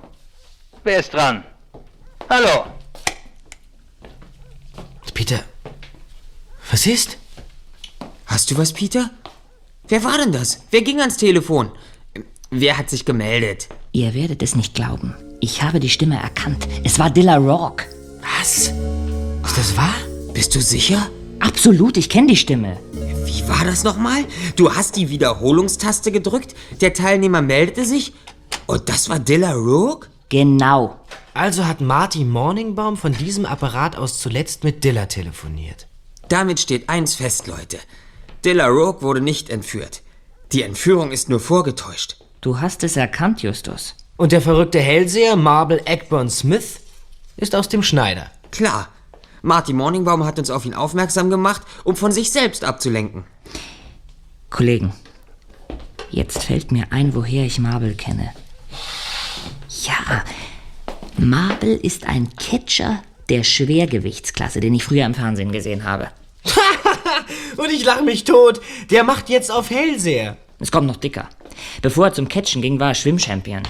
Wer ist dran? Hallo? Peter, was ist? Hast du was, Peter? Wer war denn das? Wer ging ans Telefon? Wer hat sich gemeldet? Ihr werdet es nicht glauben. Ich habe die Stimme erkannt. Es war Dilla Rock. Was? Ist das wahr? Bist du sicher? Absolut, ich kenne die Stimme. Wie war das nochmal? Du hast die Wiederholungstaste gedrückt, der Teilnehmer meldete sich und das war Dilla Rook? Genau. Also hat Marty Morningbaum von diesem Apparat aus zuletzt mit Dilla telefoniert. Damit steht eins fest, Leute. Dilla Rook wurde nicht entführt. Die Entführung ist nur vorgetäuscht. Du hast es erkannt, Justus. Und der verrückte Hellseher Marble Eggburn Smith ist aus dem Schneider. Klar. Marty Morningbaum hat uns auf ihn aufmerksam gemacht, um von sich selbst abzulenken. Kollegen, jetzt fällt mir ein, woher ich Marble kenne. Ja, Marble ist ein Catcher der Schwergewichtsklasse, den ich früher im Fernsehen gesehen habe. Und ich lache mich tot. Der macht jetzt auf Hellseher. Es kommt noch dicker. Bevor er zum Catchen ging, war er Schwimmchampion.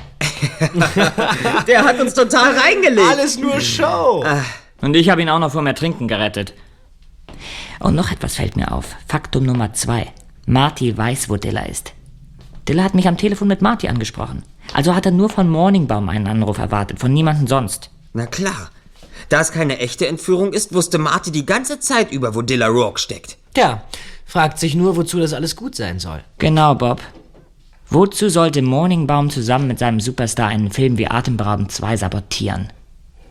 Der hat uns total reingelegt. Alles nur Show. Und ich habe ihn auch noch vom Ertrinken gerettet. Und noch etwas fällt mir auf. Faktum Nummer zwei. Marty weiß, wo Dilla ist. Dilla hat mich am Telefon mit Marty angesprochen. Also hat er nur von Morningbaum einen Anruf erwartet, von niemandem sonst. Na klar. Da es keine echte Entführung ist, wusste Marty die ganze Zeit über, wo Dilla Rourke steckt. Tja, fragt sich nur, wozu das alles gut sein soll. Genau, Bob. Wozu sollte Morningbaum zusammen mit seinem Superstar einen Film wie Atemberaubend 2 sabotieren?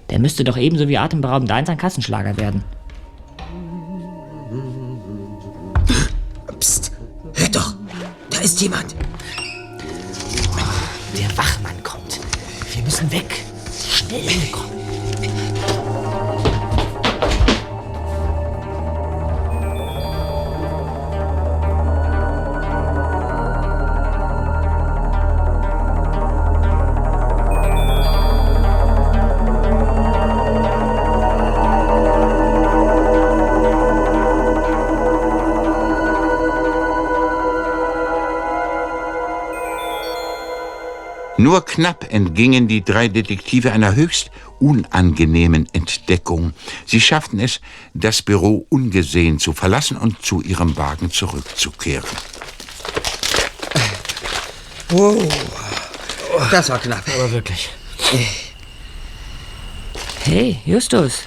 Der müsste doch ebenso wie Atemberaubend 1 ein Kassenschlager werden. Psst, hört doch. Da ist jemand. Der Wachmann kommt. Wir müssen weg. Schnell, komm. Nur knapp entgingen die drei Detektive einer höchst unangenehmen Entdeckung. Sie schafften es, das Büro ungesehen zu verlassen und zu ihrem Wagen zurückzukehren. Wow. Das war knapp. Aber wirklich. Hey, Justus.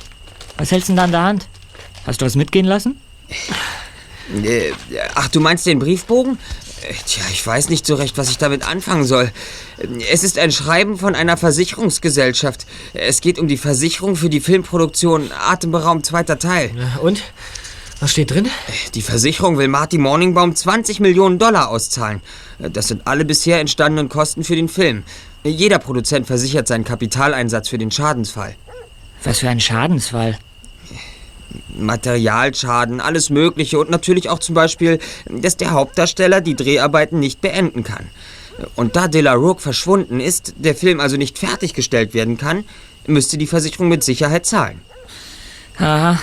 Was hältst du denn da an der Hand? Hast du was mitgehen lassen? Äh, ach, du meinst den Briefbogen? Äh, Tja, ich weiß nicht so recht, was ich damit anfangen soll. Es ist ein Schreiben von einer Versicherungsgesellschaft. Es geht um die Versicherung für die Filmproduktion Atemberaum zweiter Teil. Und? Was steht drin? Die Versicherung will Marty Morningbaum 20 Millionen Dollar auszahlen. Das sind alle bisher entstandenen Kosten für den Film. Jeder Produzent versichert seinen Kapitaleinsatz für den Schadensfall. Was für ein Schadensfall. Materialschaden, alles Mögliche und natürlich auch zum Beispiel, dass der Hauptdarsteller die Dreharbeiten nicht beenden kann. Und da De La Rook verschwunden ist, der Film also nicht fertiggestellt werden kann, müsste die Versicherung mit Sicherheit zahlen. Aha,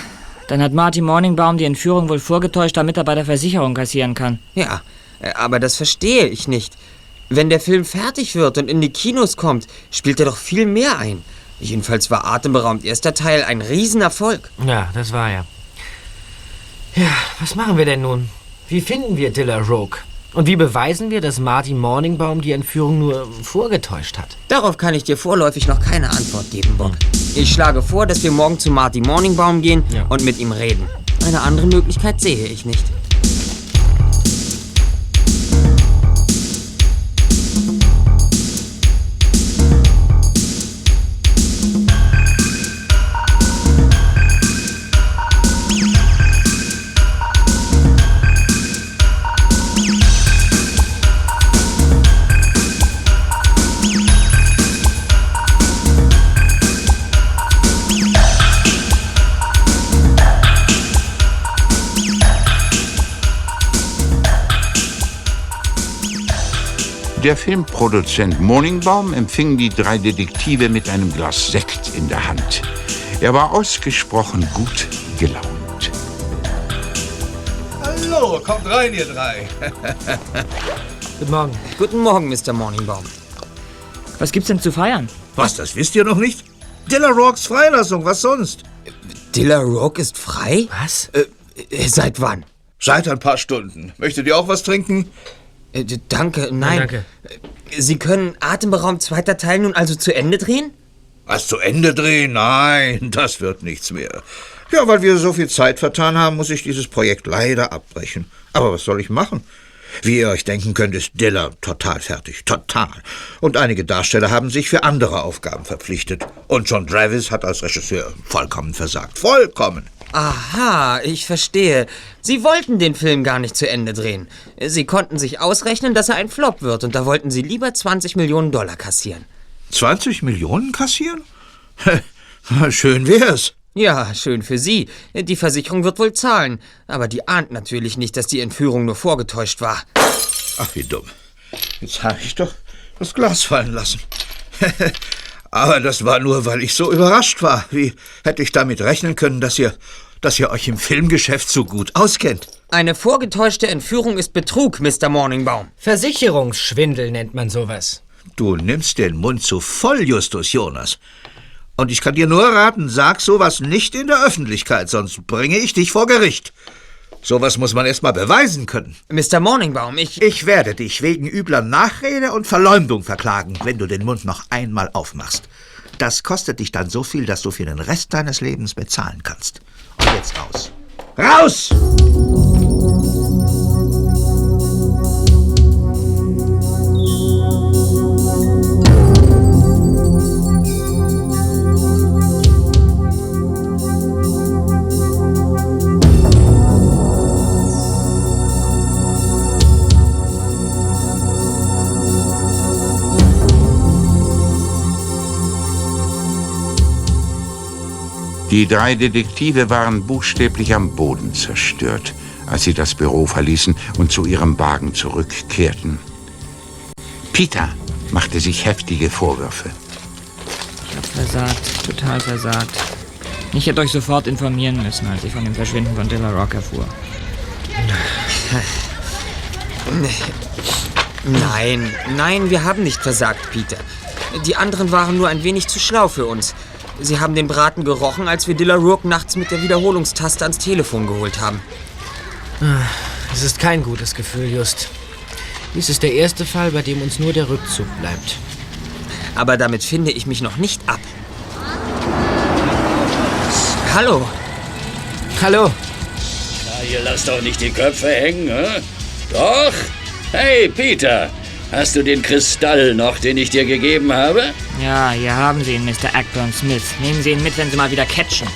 dann hat Marty Morningbaum die Entführung wohl vorgetäuscht, damit er bei der Versicherung kassieren kann. Ja, aber das verstehe ich nicht. Wenn der Film fertig wird und in die Kinos kommt, spielt er doch viel mehr ein. Jedenfalls war Atemberaubend erster Teil ein Riesenerfolg. Ja, das war er. Ja, was machen wir denn nun? Wie finden wir Dilla Rogue? Und wie beweisen wir, dass Marty Morningbaum die Entführung nur vorgetäuscht hat? Darauf kann ich dir vorläufig noch keine Antwort geben, Bob. Ich schlage vor, dass wir morgen zu Marty Morningbaum gehen Ja. und mit ihm reden. Eine andere Möglichkeit sehe ich nicht. Der Filmproduzent Morningbaum empfing die drei Detektive mit einem Glas Sekt in der Hand. Er war ausgesprochen gut gelaunt. Hallo, kommt rein, ihr drei. Guten Morgen. Guten Morgen, Mr. Morningbaum. Was gibt's denn zu feiern? Was, das wisst ihr noch nicht? Dilla Rocks Freilassung, was sonst? Dilla Rogue ist frei? Was? Äh, äh, seit wann? Seit ein paar Stunden. Möchtet ihr auch was trinken? Äh, danke, nein. danke. Äh, Sie können Atemberaum zweiter Teil nun also zu Ende drehen? Was zu Ende drehen? Nein, das wird nichts mehr. Ja, weil wir so viel Zeit vertan haben, muss ich dieses Projekt leider abbrechen. Aber was soll ich machen? Wie ihr euch denken könnt, ist Diller total fertig. Total. Und einige Darsteller haben sich für andere Aufgaben verpflichtet. Und John Travis hat als Regisseur vollkommen versagt. Vollkommen. Aha, ich verstehe. Sie wollten den Film gar nicht zu Ende drehen. Sie konnten sich ausrechnen, dass er ein Flop wird und da wollten Sie lieber 20 Millionen Dollar kassieren. 20 Millionen kassieren? Schön wär's. Ja, schön für Sie. Die Versicherung wird wohl zahlen. Aber die ahnt natürlich nicht, dass die Entführung nur vorgetäuscht war. Ach, wie dumm. Jetzt habe ich doch das Glas fallen lassen. Aber das war nur, weil ich so überrascht war. Wie hätte ich damit rechnen können, dass ihr, dass ihr euch im Filmgeschäft so gut auskennt? Eine vorgetäuschte Entführung ist Betrug, Mr. Morningbaum. Versicherungsschwindel nennt man sowas. Du nimmst den Mund zu voll, Justus Jonas. Und ich kann dir nur raten, sag sowas nicht in der Öffentlichkeit, sonst bringe ich dich vor Gericht. Sowas muss man erst mal beweisen können. Mr. Morningbaum, ich. Ich werde dich wegen übler Nachrede und Verleumdung verklagen, wenn du den Mund noch einmal aufmachst. Das kostet dich dann so viel, dass du für den Rest deines Lebens bezahlen kannst. Und jetzt raus. Raus! Die drei Detektive waren buchstäblich am Boden zerstört, als sie das Büro verließen und zu ihrem Wagen zurückkehrten. Peter machte sich heftige Vorwürfe. Ich hab versagt, total versagt. Ich hätte euch sofort informieren müssen, als ich von dem Verschwinden von Dilla Rock erfuhr. Nein, nein, wir haben nicht versagt, Peter. Die anderen waren nur ein wenig zu schlau für uns. Sie haben den Braten gerochen, als wir Dilla Rourke nachts mit der Wiederholungstaste ans Telefon geholt haben. Es ist kein gutes Gefühl, Just. Dies ist der erste Fall, bei dem uns nur der Rückzug bleibt. Aber damit finde ich mich noch nicht ab. Hallo. Hallo. Na, ihr lasst doch nicht die Köpfe hängen, hä? Doch? Hey, Peter, hast du den Kristall noch, den ich dir gegeben habe? Ja, hier haben Sie ihn, Mr. Ackburn Smith. Nehmen Sie ihn mit, wenn Sie mal wieder catchen.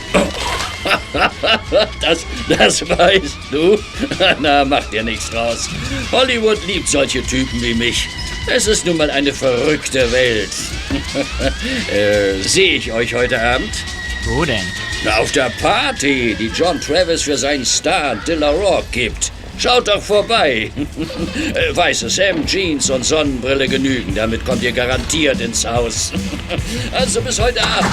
das, das weißt du. Na, mach dir nichts draus. Hollywood liebt solche Typen wie mich. Es ist nun mal eine verrückte Welt. äh, Sehe ich euch heute Abend? Wo denn? Auf der Party, die John Travis für seinen Star Dilla Rock gibt. Schaut doch vorbei. Weißes Hemd, Jeans und Sonnenbrille genügen. Damit kommt ihr garantiert ins Haus. Also bis heute Abend.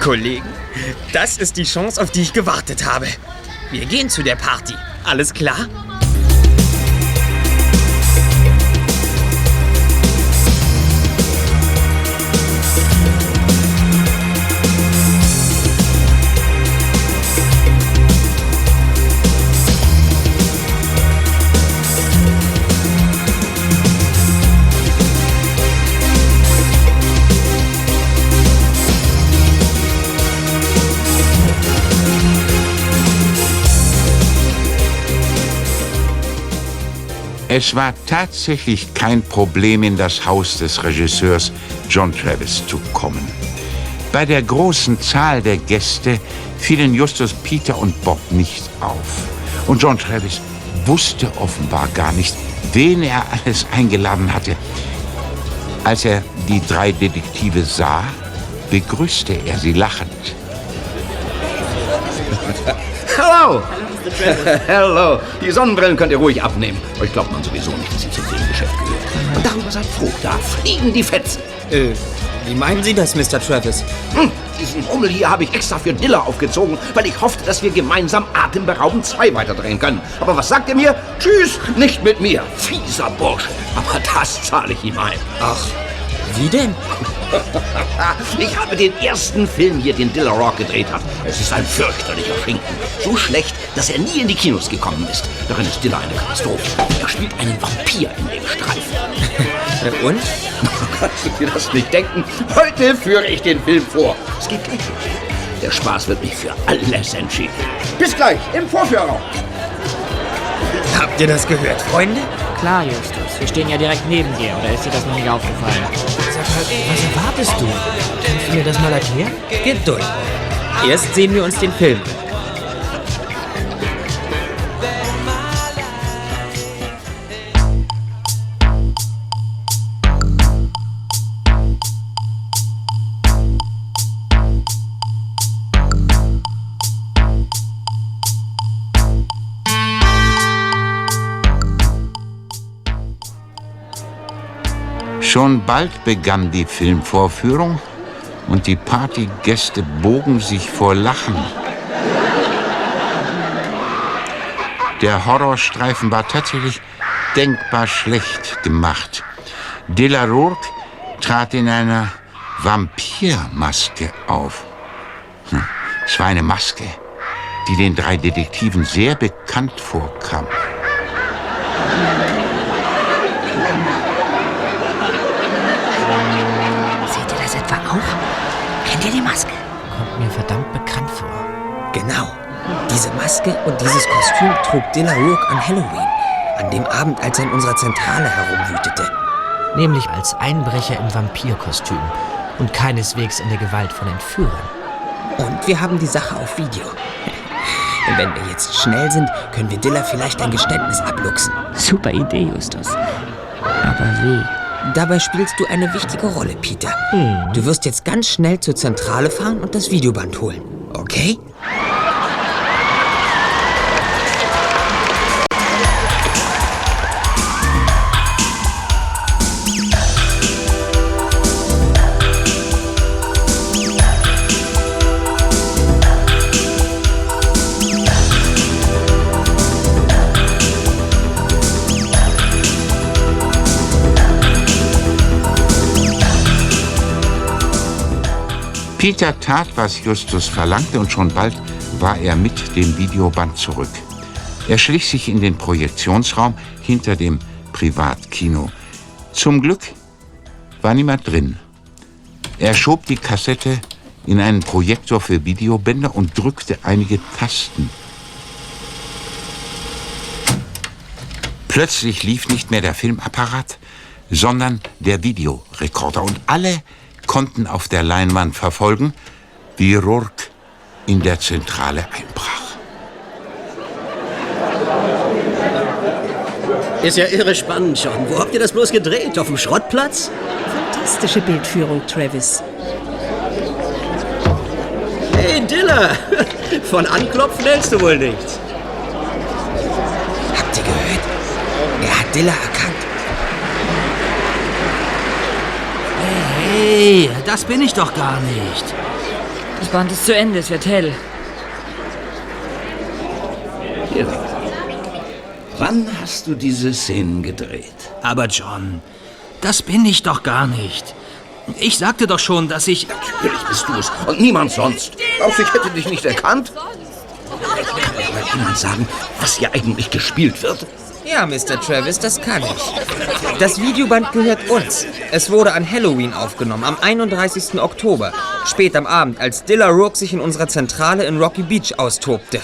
Kollegen, das ist die Chance, auf die ich gewartet habe. Wir gehen zu der Party. Alles klar? Es war tatsächlich kein Problem, in das Haus des Regisseurs John Travis zu kommen. Bei der großen Zahl der Gäste fielen Justus Peter und Bob nicht auf. Und John Travis wusste offenbar gar nicht, wen er alles eingeladen hatte. Als er die drei Detektive sah, begrüßte er sie lachend. Hallo! Hallo! Die Sonnenbrillen könnt ihr ruhig abnehmen. Euch glaubt man sowieso nicht, dass ihr zum Filmgeschäft gehört. Und darüber seid froh. Da fliegen die Fetzen. Äh, wie meinen Sie das, Mr. Travis? Hm, diesen Rummel hier habe ich extra für Dilla aufgezogen, weil ich hoffte, dass wir gemeinsam Atemberaubend 2 weiterdrehen können. Aber was sagt ihr mir? Tschüss, nicht mit mir. Fieser Bursche. Aber das zahle ich ihm ein. Ach, wie denn? Ich habe den ersten Film hier, den Dilla Rock gedreht hat. Es ist ein fürchterlicher Schinken. So schlecht, dass er nie in die Kinos gekommen ist. Darin ist Dilla eine Katastrophe. Er spielt einen Vampir in dem Streifen. Und? Kannst du dir das nicht denken? Heute führe ich den Film vor. Es geht gleich los. Der Spaß wird mich für alles entschieden. Bis gleich im Vorführraum. Habt ihr das gehört, Freunde? Klar, Justus. Wir stehen ja direkt neben dir. Oder ist dir das noch nicht aufgefallen? Sag mal, was erwartest du? Kannst du mir das mal erklären? Geduld. Erst sehen wir uns den Film. Schon bald begann die Filmvorführung und die Partygäste bogen sich vor Lachen. Der Horrorstreifen war tatsächlich denkbar schlecht gemacht. De la Rourke trat in einer Vampirmaske auf. Hm, Es war eine Maske, die den drei Detektiven sehr bekannt vorkam. Ihr die Maske? Kommt mir verdammt bekannt vor. Genau. Diese Maske und dieses Kostüm trug De la Rourke an Halloween. An dem Abend, als er in unserer Zentrale herumwütete. Nämlich als Einbrecher im Vampirkostüm und keineswegs in der Gewalt von Entführern. Und wir haben die Sache auf Video. Und wenn wir jetzt schnell sind, können wir Dilla vielleicht ein Geständnis abluchsen. Super Idee, Justus. Aber wie? Dabei spielst du eine wichtige Rolle, Peter. Du wirst jetzt ganz schnell zur Zentrale fahren und das Videoband holen. Okay? Peter tat, was Justus verlangte, und schon bald war er mit dem Videoband zurück. Er schlich sich in den Projektionsraum hinter dem Privatkino. Zum Glück war niemand drin. Er schob die Kassette in einen Projektor für Videobänder und drückte einige Tasten. Plötzlich lief nicht mehr der Filmapparat, sondern der Videorekorder und alle konnten auf der Leinwand verfolgen, wie Rourke in der Zentrale einbrach. Ist ja irre spannend, John. Wo habt ihr das bloß gedreht? Auf dem Schrottplatz? Fantastische Bildführung, Travis. Hey, Dilla! Von Anklopfen hältst du wohl nichts. Habt ihr gehört? Er hat Dilla erkannt. Hey, das bin ich doch gar nicht. Das Band ist zu Ende, es wird hell. Hier. Wann hast du diese Szenen gedreht? Aber John, das bin ich doch gar nicht. Ich sagte doch schon, dass ich... Natürlich bist du es und niemand sonst. Du, ich hätte dich nicht erkannt? Kann mir mal jemand sagen, was hier eigentlich gespielt wird? Ja, Mr. Travis, das kann ich. Das Videoband gehört uns. Es wurde an Halloween aufgenommen, am 31. Oktober. Spät am Abend, als Dilla Rourke sich in unserer Zentrale in Rocky Beach austobte.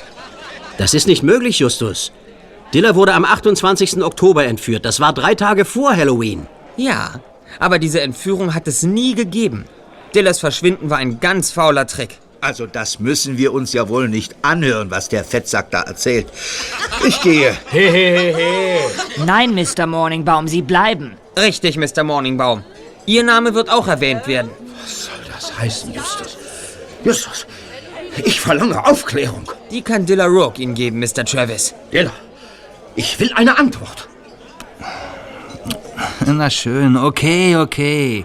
Das ist nicht möglich, Justus. Dilla wurde am 28. Oktober entführt. Das war drei Tage vor Halloween. Ja, aber diese Entführung hat es nie gegeben. Dillas Verschwinden war ein ganz fauler Trick. Also das müssen wir uns ja wohl nicht anhören, was der Fettsack da erzählt. Ich gehe. Nein, Mr. Morningbaum, Sie bleiben. Richtig, Mr. Morningbaum. Ihr Name wird auch erwähnt werden. Was soll das heißen, Justus? Justus, ich verlange Aufklärung. Die kann Dilla Rourke Ihnen geben, Mr. Travis. Dilla, ich will eine Antwort. Na schön, okay, okay.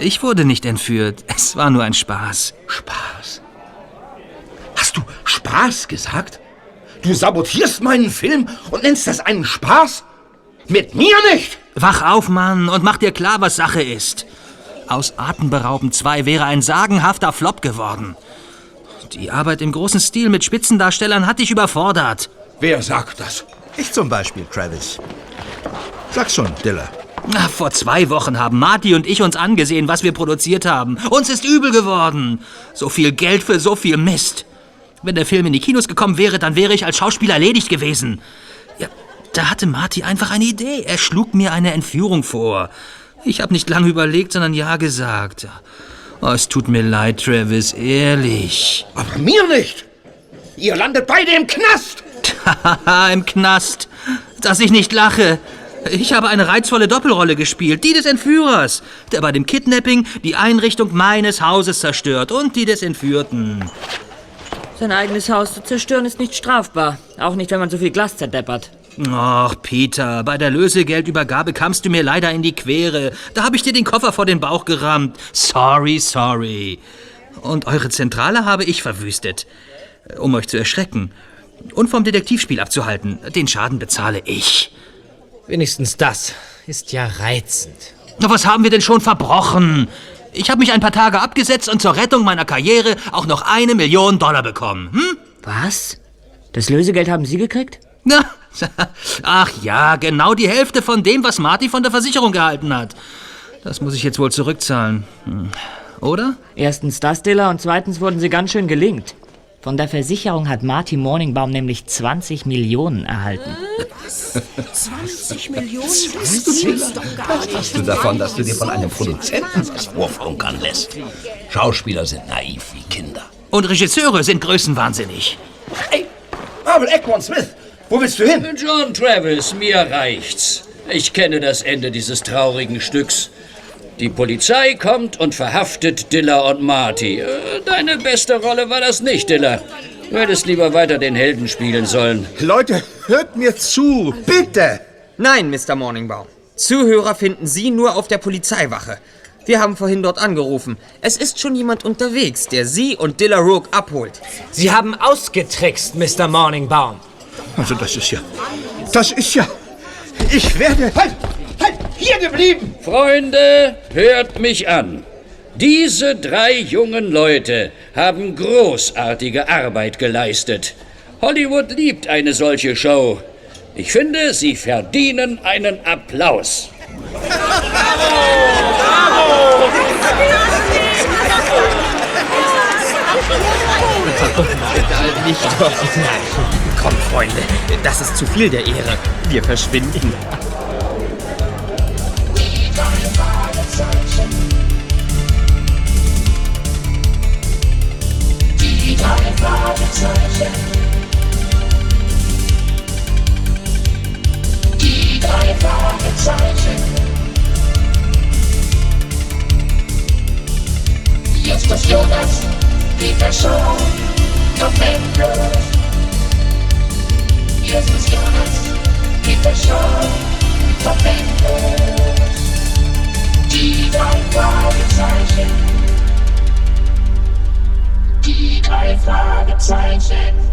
Ich wurde nicht entführt. Es war nur ein Spaß. Spaß? Hast du Spaß gesagt? Du sabotierst meinen Film und nennst das einen Spaß? Mit mir nicht! Wach auf, Mann, und mach dir klar, was Sache ist. Aus Atemberaubend 2 wäre ein sagenhafter Flop geworden. Die Arbeit im großen Stil mit Spitzendarstellern hat dich überfordert. Wer sagt das? Ich zum Beispiel, Travis. Sag schon, Dilla. Na, vor zwei Wochen haben Marty und ich uns angesehen, was wir produziert haben. Uns ist übel geworden. So viel Geld für so viel Mist. Wenn der Film in die Kinos gekommen wäre, dann wäre ich als Schauspieler erledigt gewesen. Ja, da hatte Marty einfach eine Idee. Er schlug mir eine Entführung vor. Ich habe nicht lange überlegt, sondern ja gesagt. Oh, es tut mir leid, Travis, ehrlich. Aber mir nicht! Ihr landet beide im Knast! Haha, im Knast. Dass ich nicht lache. Ich habe eine reizvolle Doppelrolle gespielt. Die des Entführers, der bei dem Kidnapping die Einrichtung meines Hauses zerstört und die des Entführten. Sein eigenes Haus zu zerstören ist nicht strafbar. Auch nicht, wenn man so viel Glas zerdeppert. Ach, Peter, bei der Lösegeldübergabe kamst du mir leider in die Quere. Da habe ich dir den Koffer vor den Bauch gerammt. Sorry, sorry. Und eure Zentrale habe ich verwüstet, um euch zu erschrecken und vom Detektivspiel abzuhalten. Den Schaden bezahle ich. Wenigstens das ist ja reizend. Na, was haben wir denn schon verbrochen? Ich habe mich ein paar Tage abgesetzt und zur Rettung meiner Karriere auch noch eine Million Dollar bekommen. Hm? Was? Das Lösegeld haben Sie gekriegt? Na, ach ja, genau die Hälfte von dem, was Marty von der Versicherung gehalten hat. Das muss ich jetzt wohl zurückzahlen. Hm. Oder? Erstens das, Diller, und zweitens wurden Sie ganz schön gelingt. Von der Versicherung hat Marty Morningbaum nämlich 20 Millionen erhalten. 20 Millionen? Das gibt's doch gar nicht. Hast du davon, dass du dir von einem Produzenten was vorfunkern lässt? Schauspieler sind naiv wie Kinder. Und Regisseure sind größenwahnsinnig. Hey, Marvel Eckmon Smith, wo willst du hin? John Travis, mir reicht's. Ich kenne das Ende dieses traurigen Stücks. Die Polizei kommt und verhaftet Diller und Marty. Äh, Deine beste Rolle war das nicht, Diller. Du hättest lieber weiter den Helden spielen sollen. Leute, hört mir zu, bitte! Nein, Mr. Morningbaum. Zuhörer finden Sie nur auf der Polizeiwache. Wir haben vorhin dort angerufen. Es ist schon jemand unterwegs, der Sie und Dilla Rook abholt. Sie haben ausgetrickst, Mr. Morningbaum. Also das ist ja... Das ist ja... Ich werde... Halt! Halt! Hier geblieben! Freunde, hört mich an. Diese drei jungen Leute haben großartige Arbeit geleistet. Hollywood liebt eine solche Show. Ich finde, sie verdienen einen Applaus. Nicht doch. Komm, Freunde, das ist zu viel der Ehre. Wir verschwinden. Fragezeichen. Die drei Fragezeichen. Justus Jonas, Peter Shaw,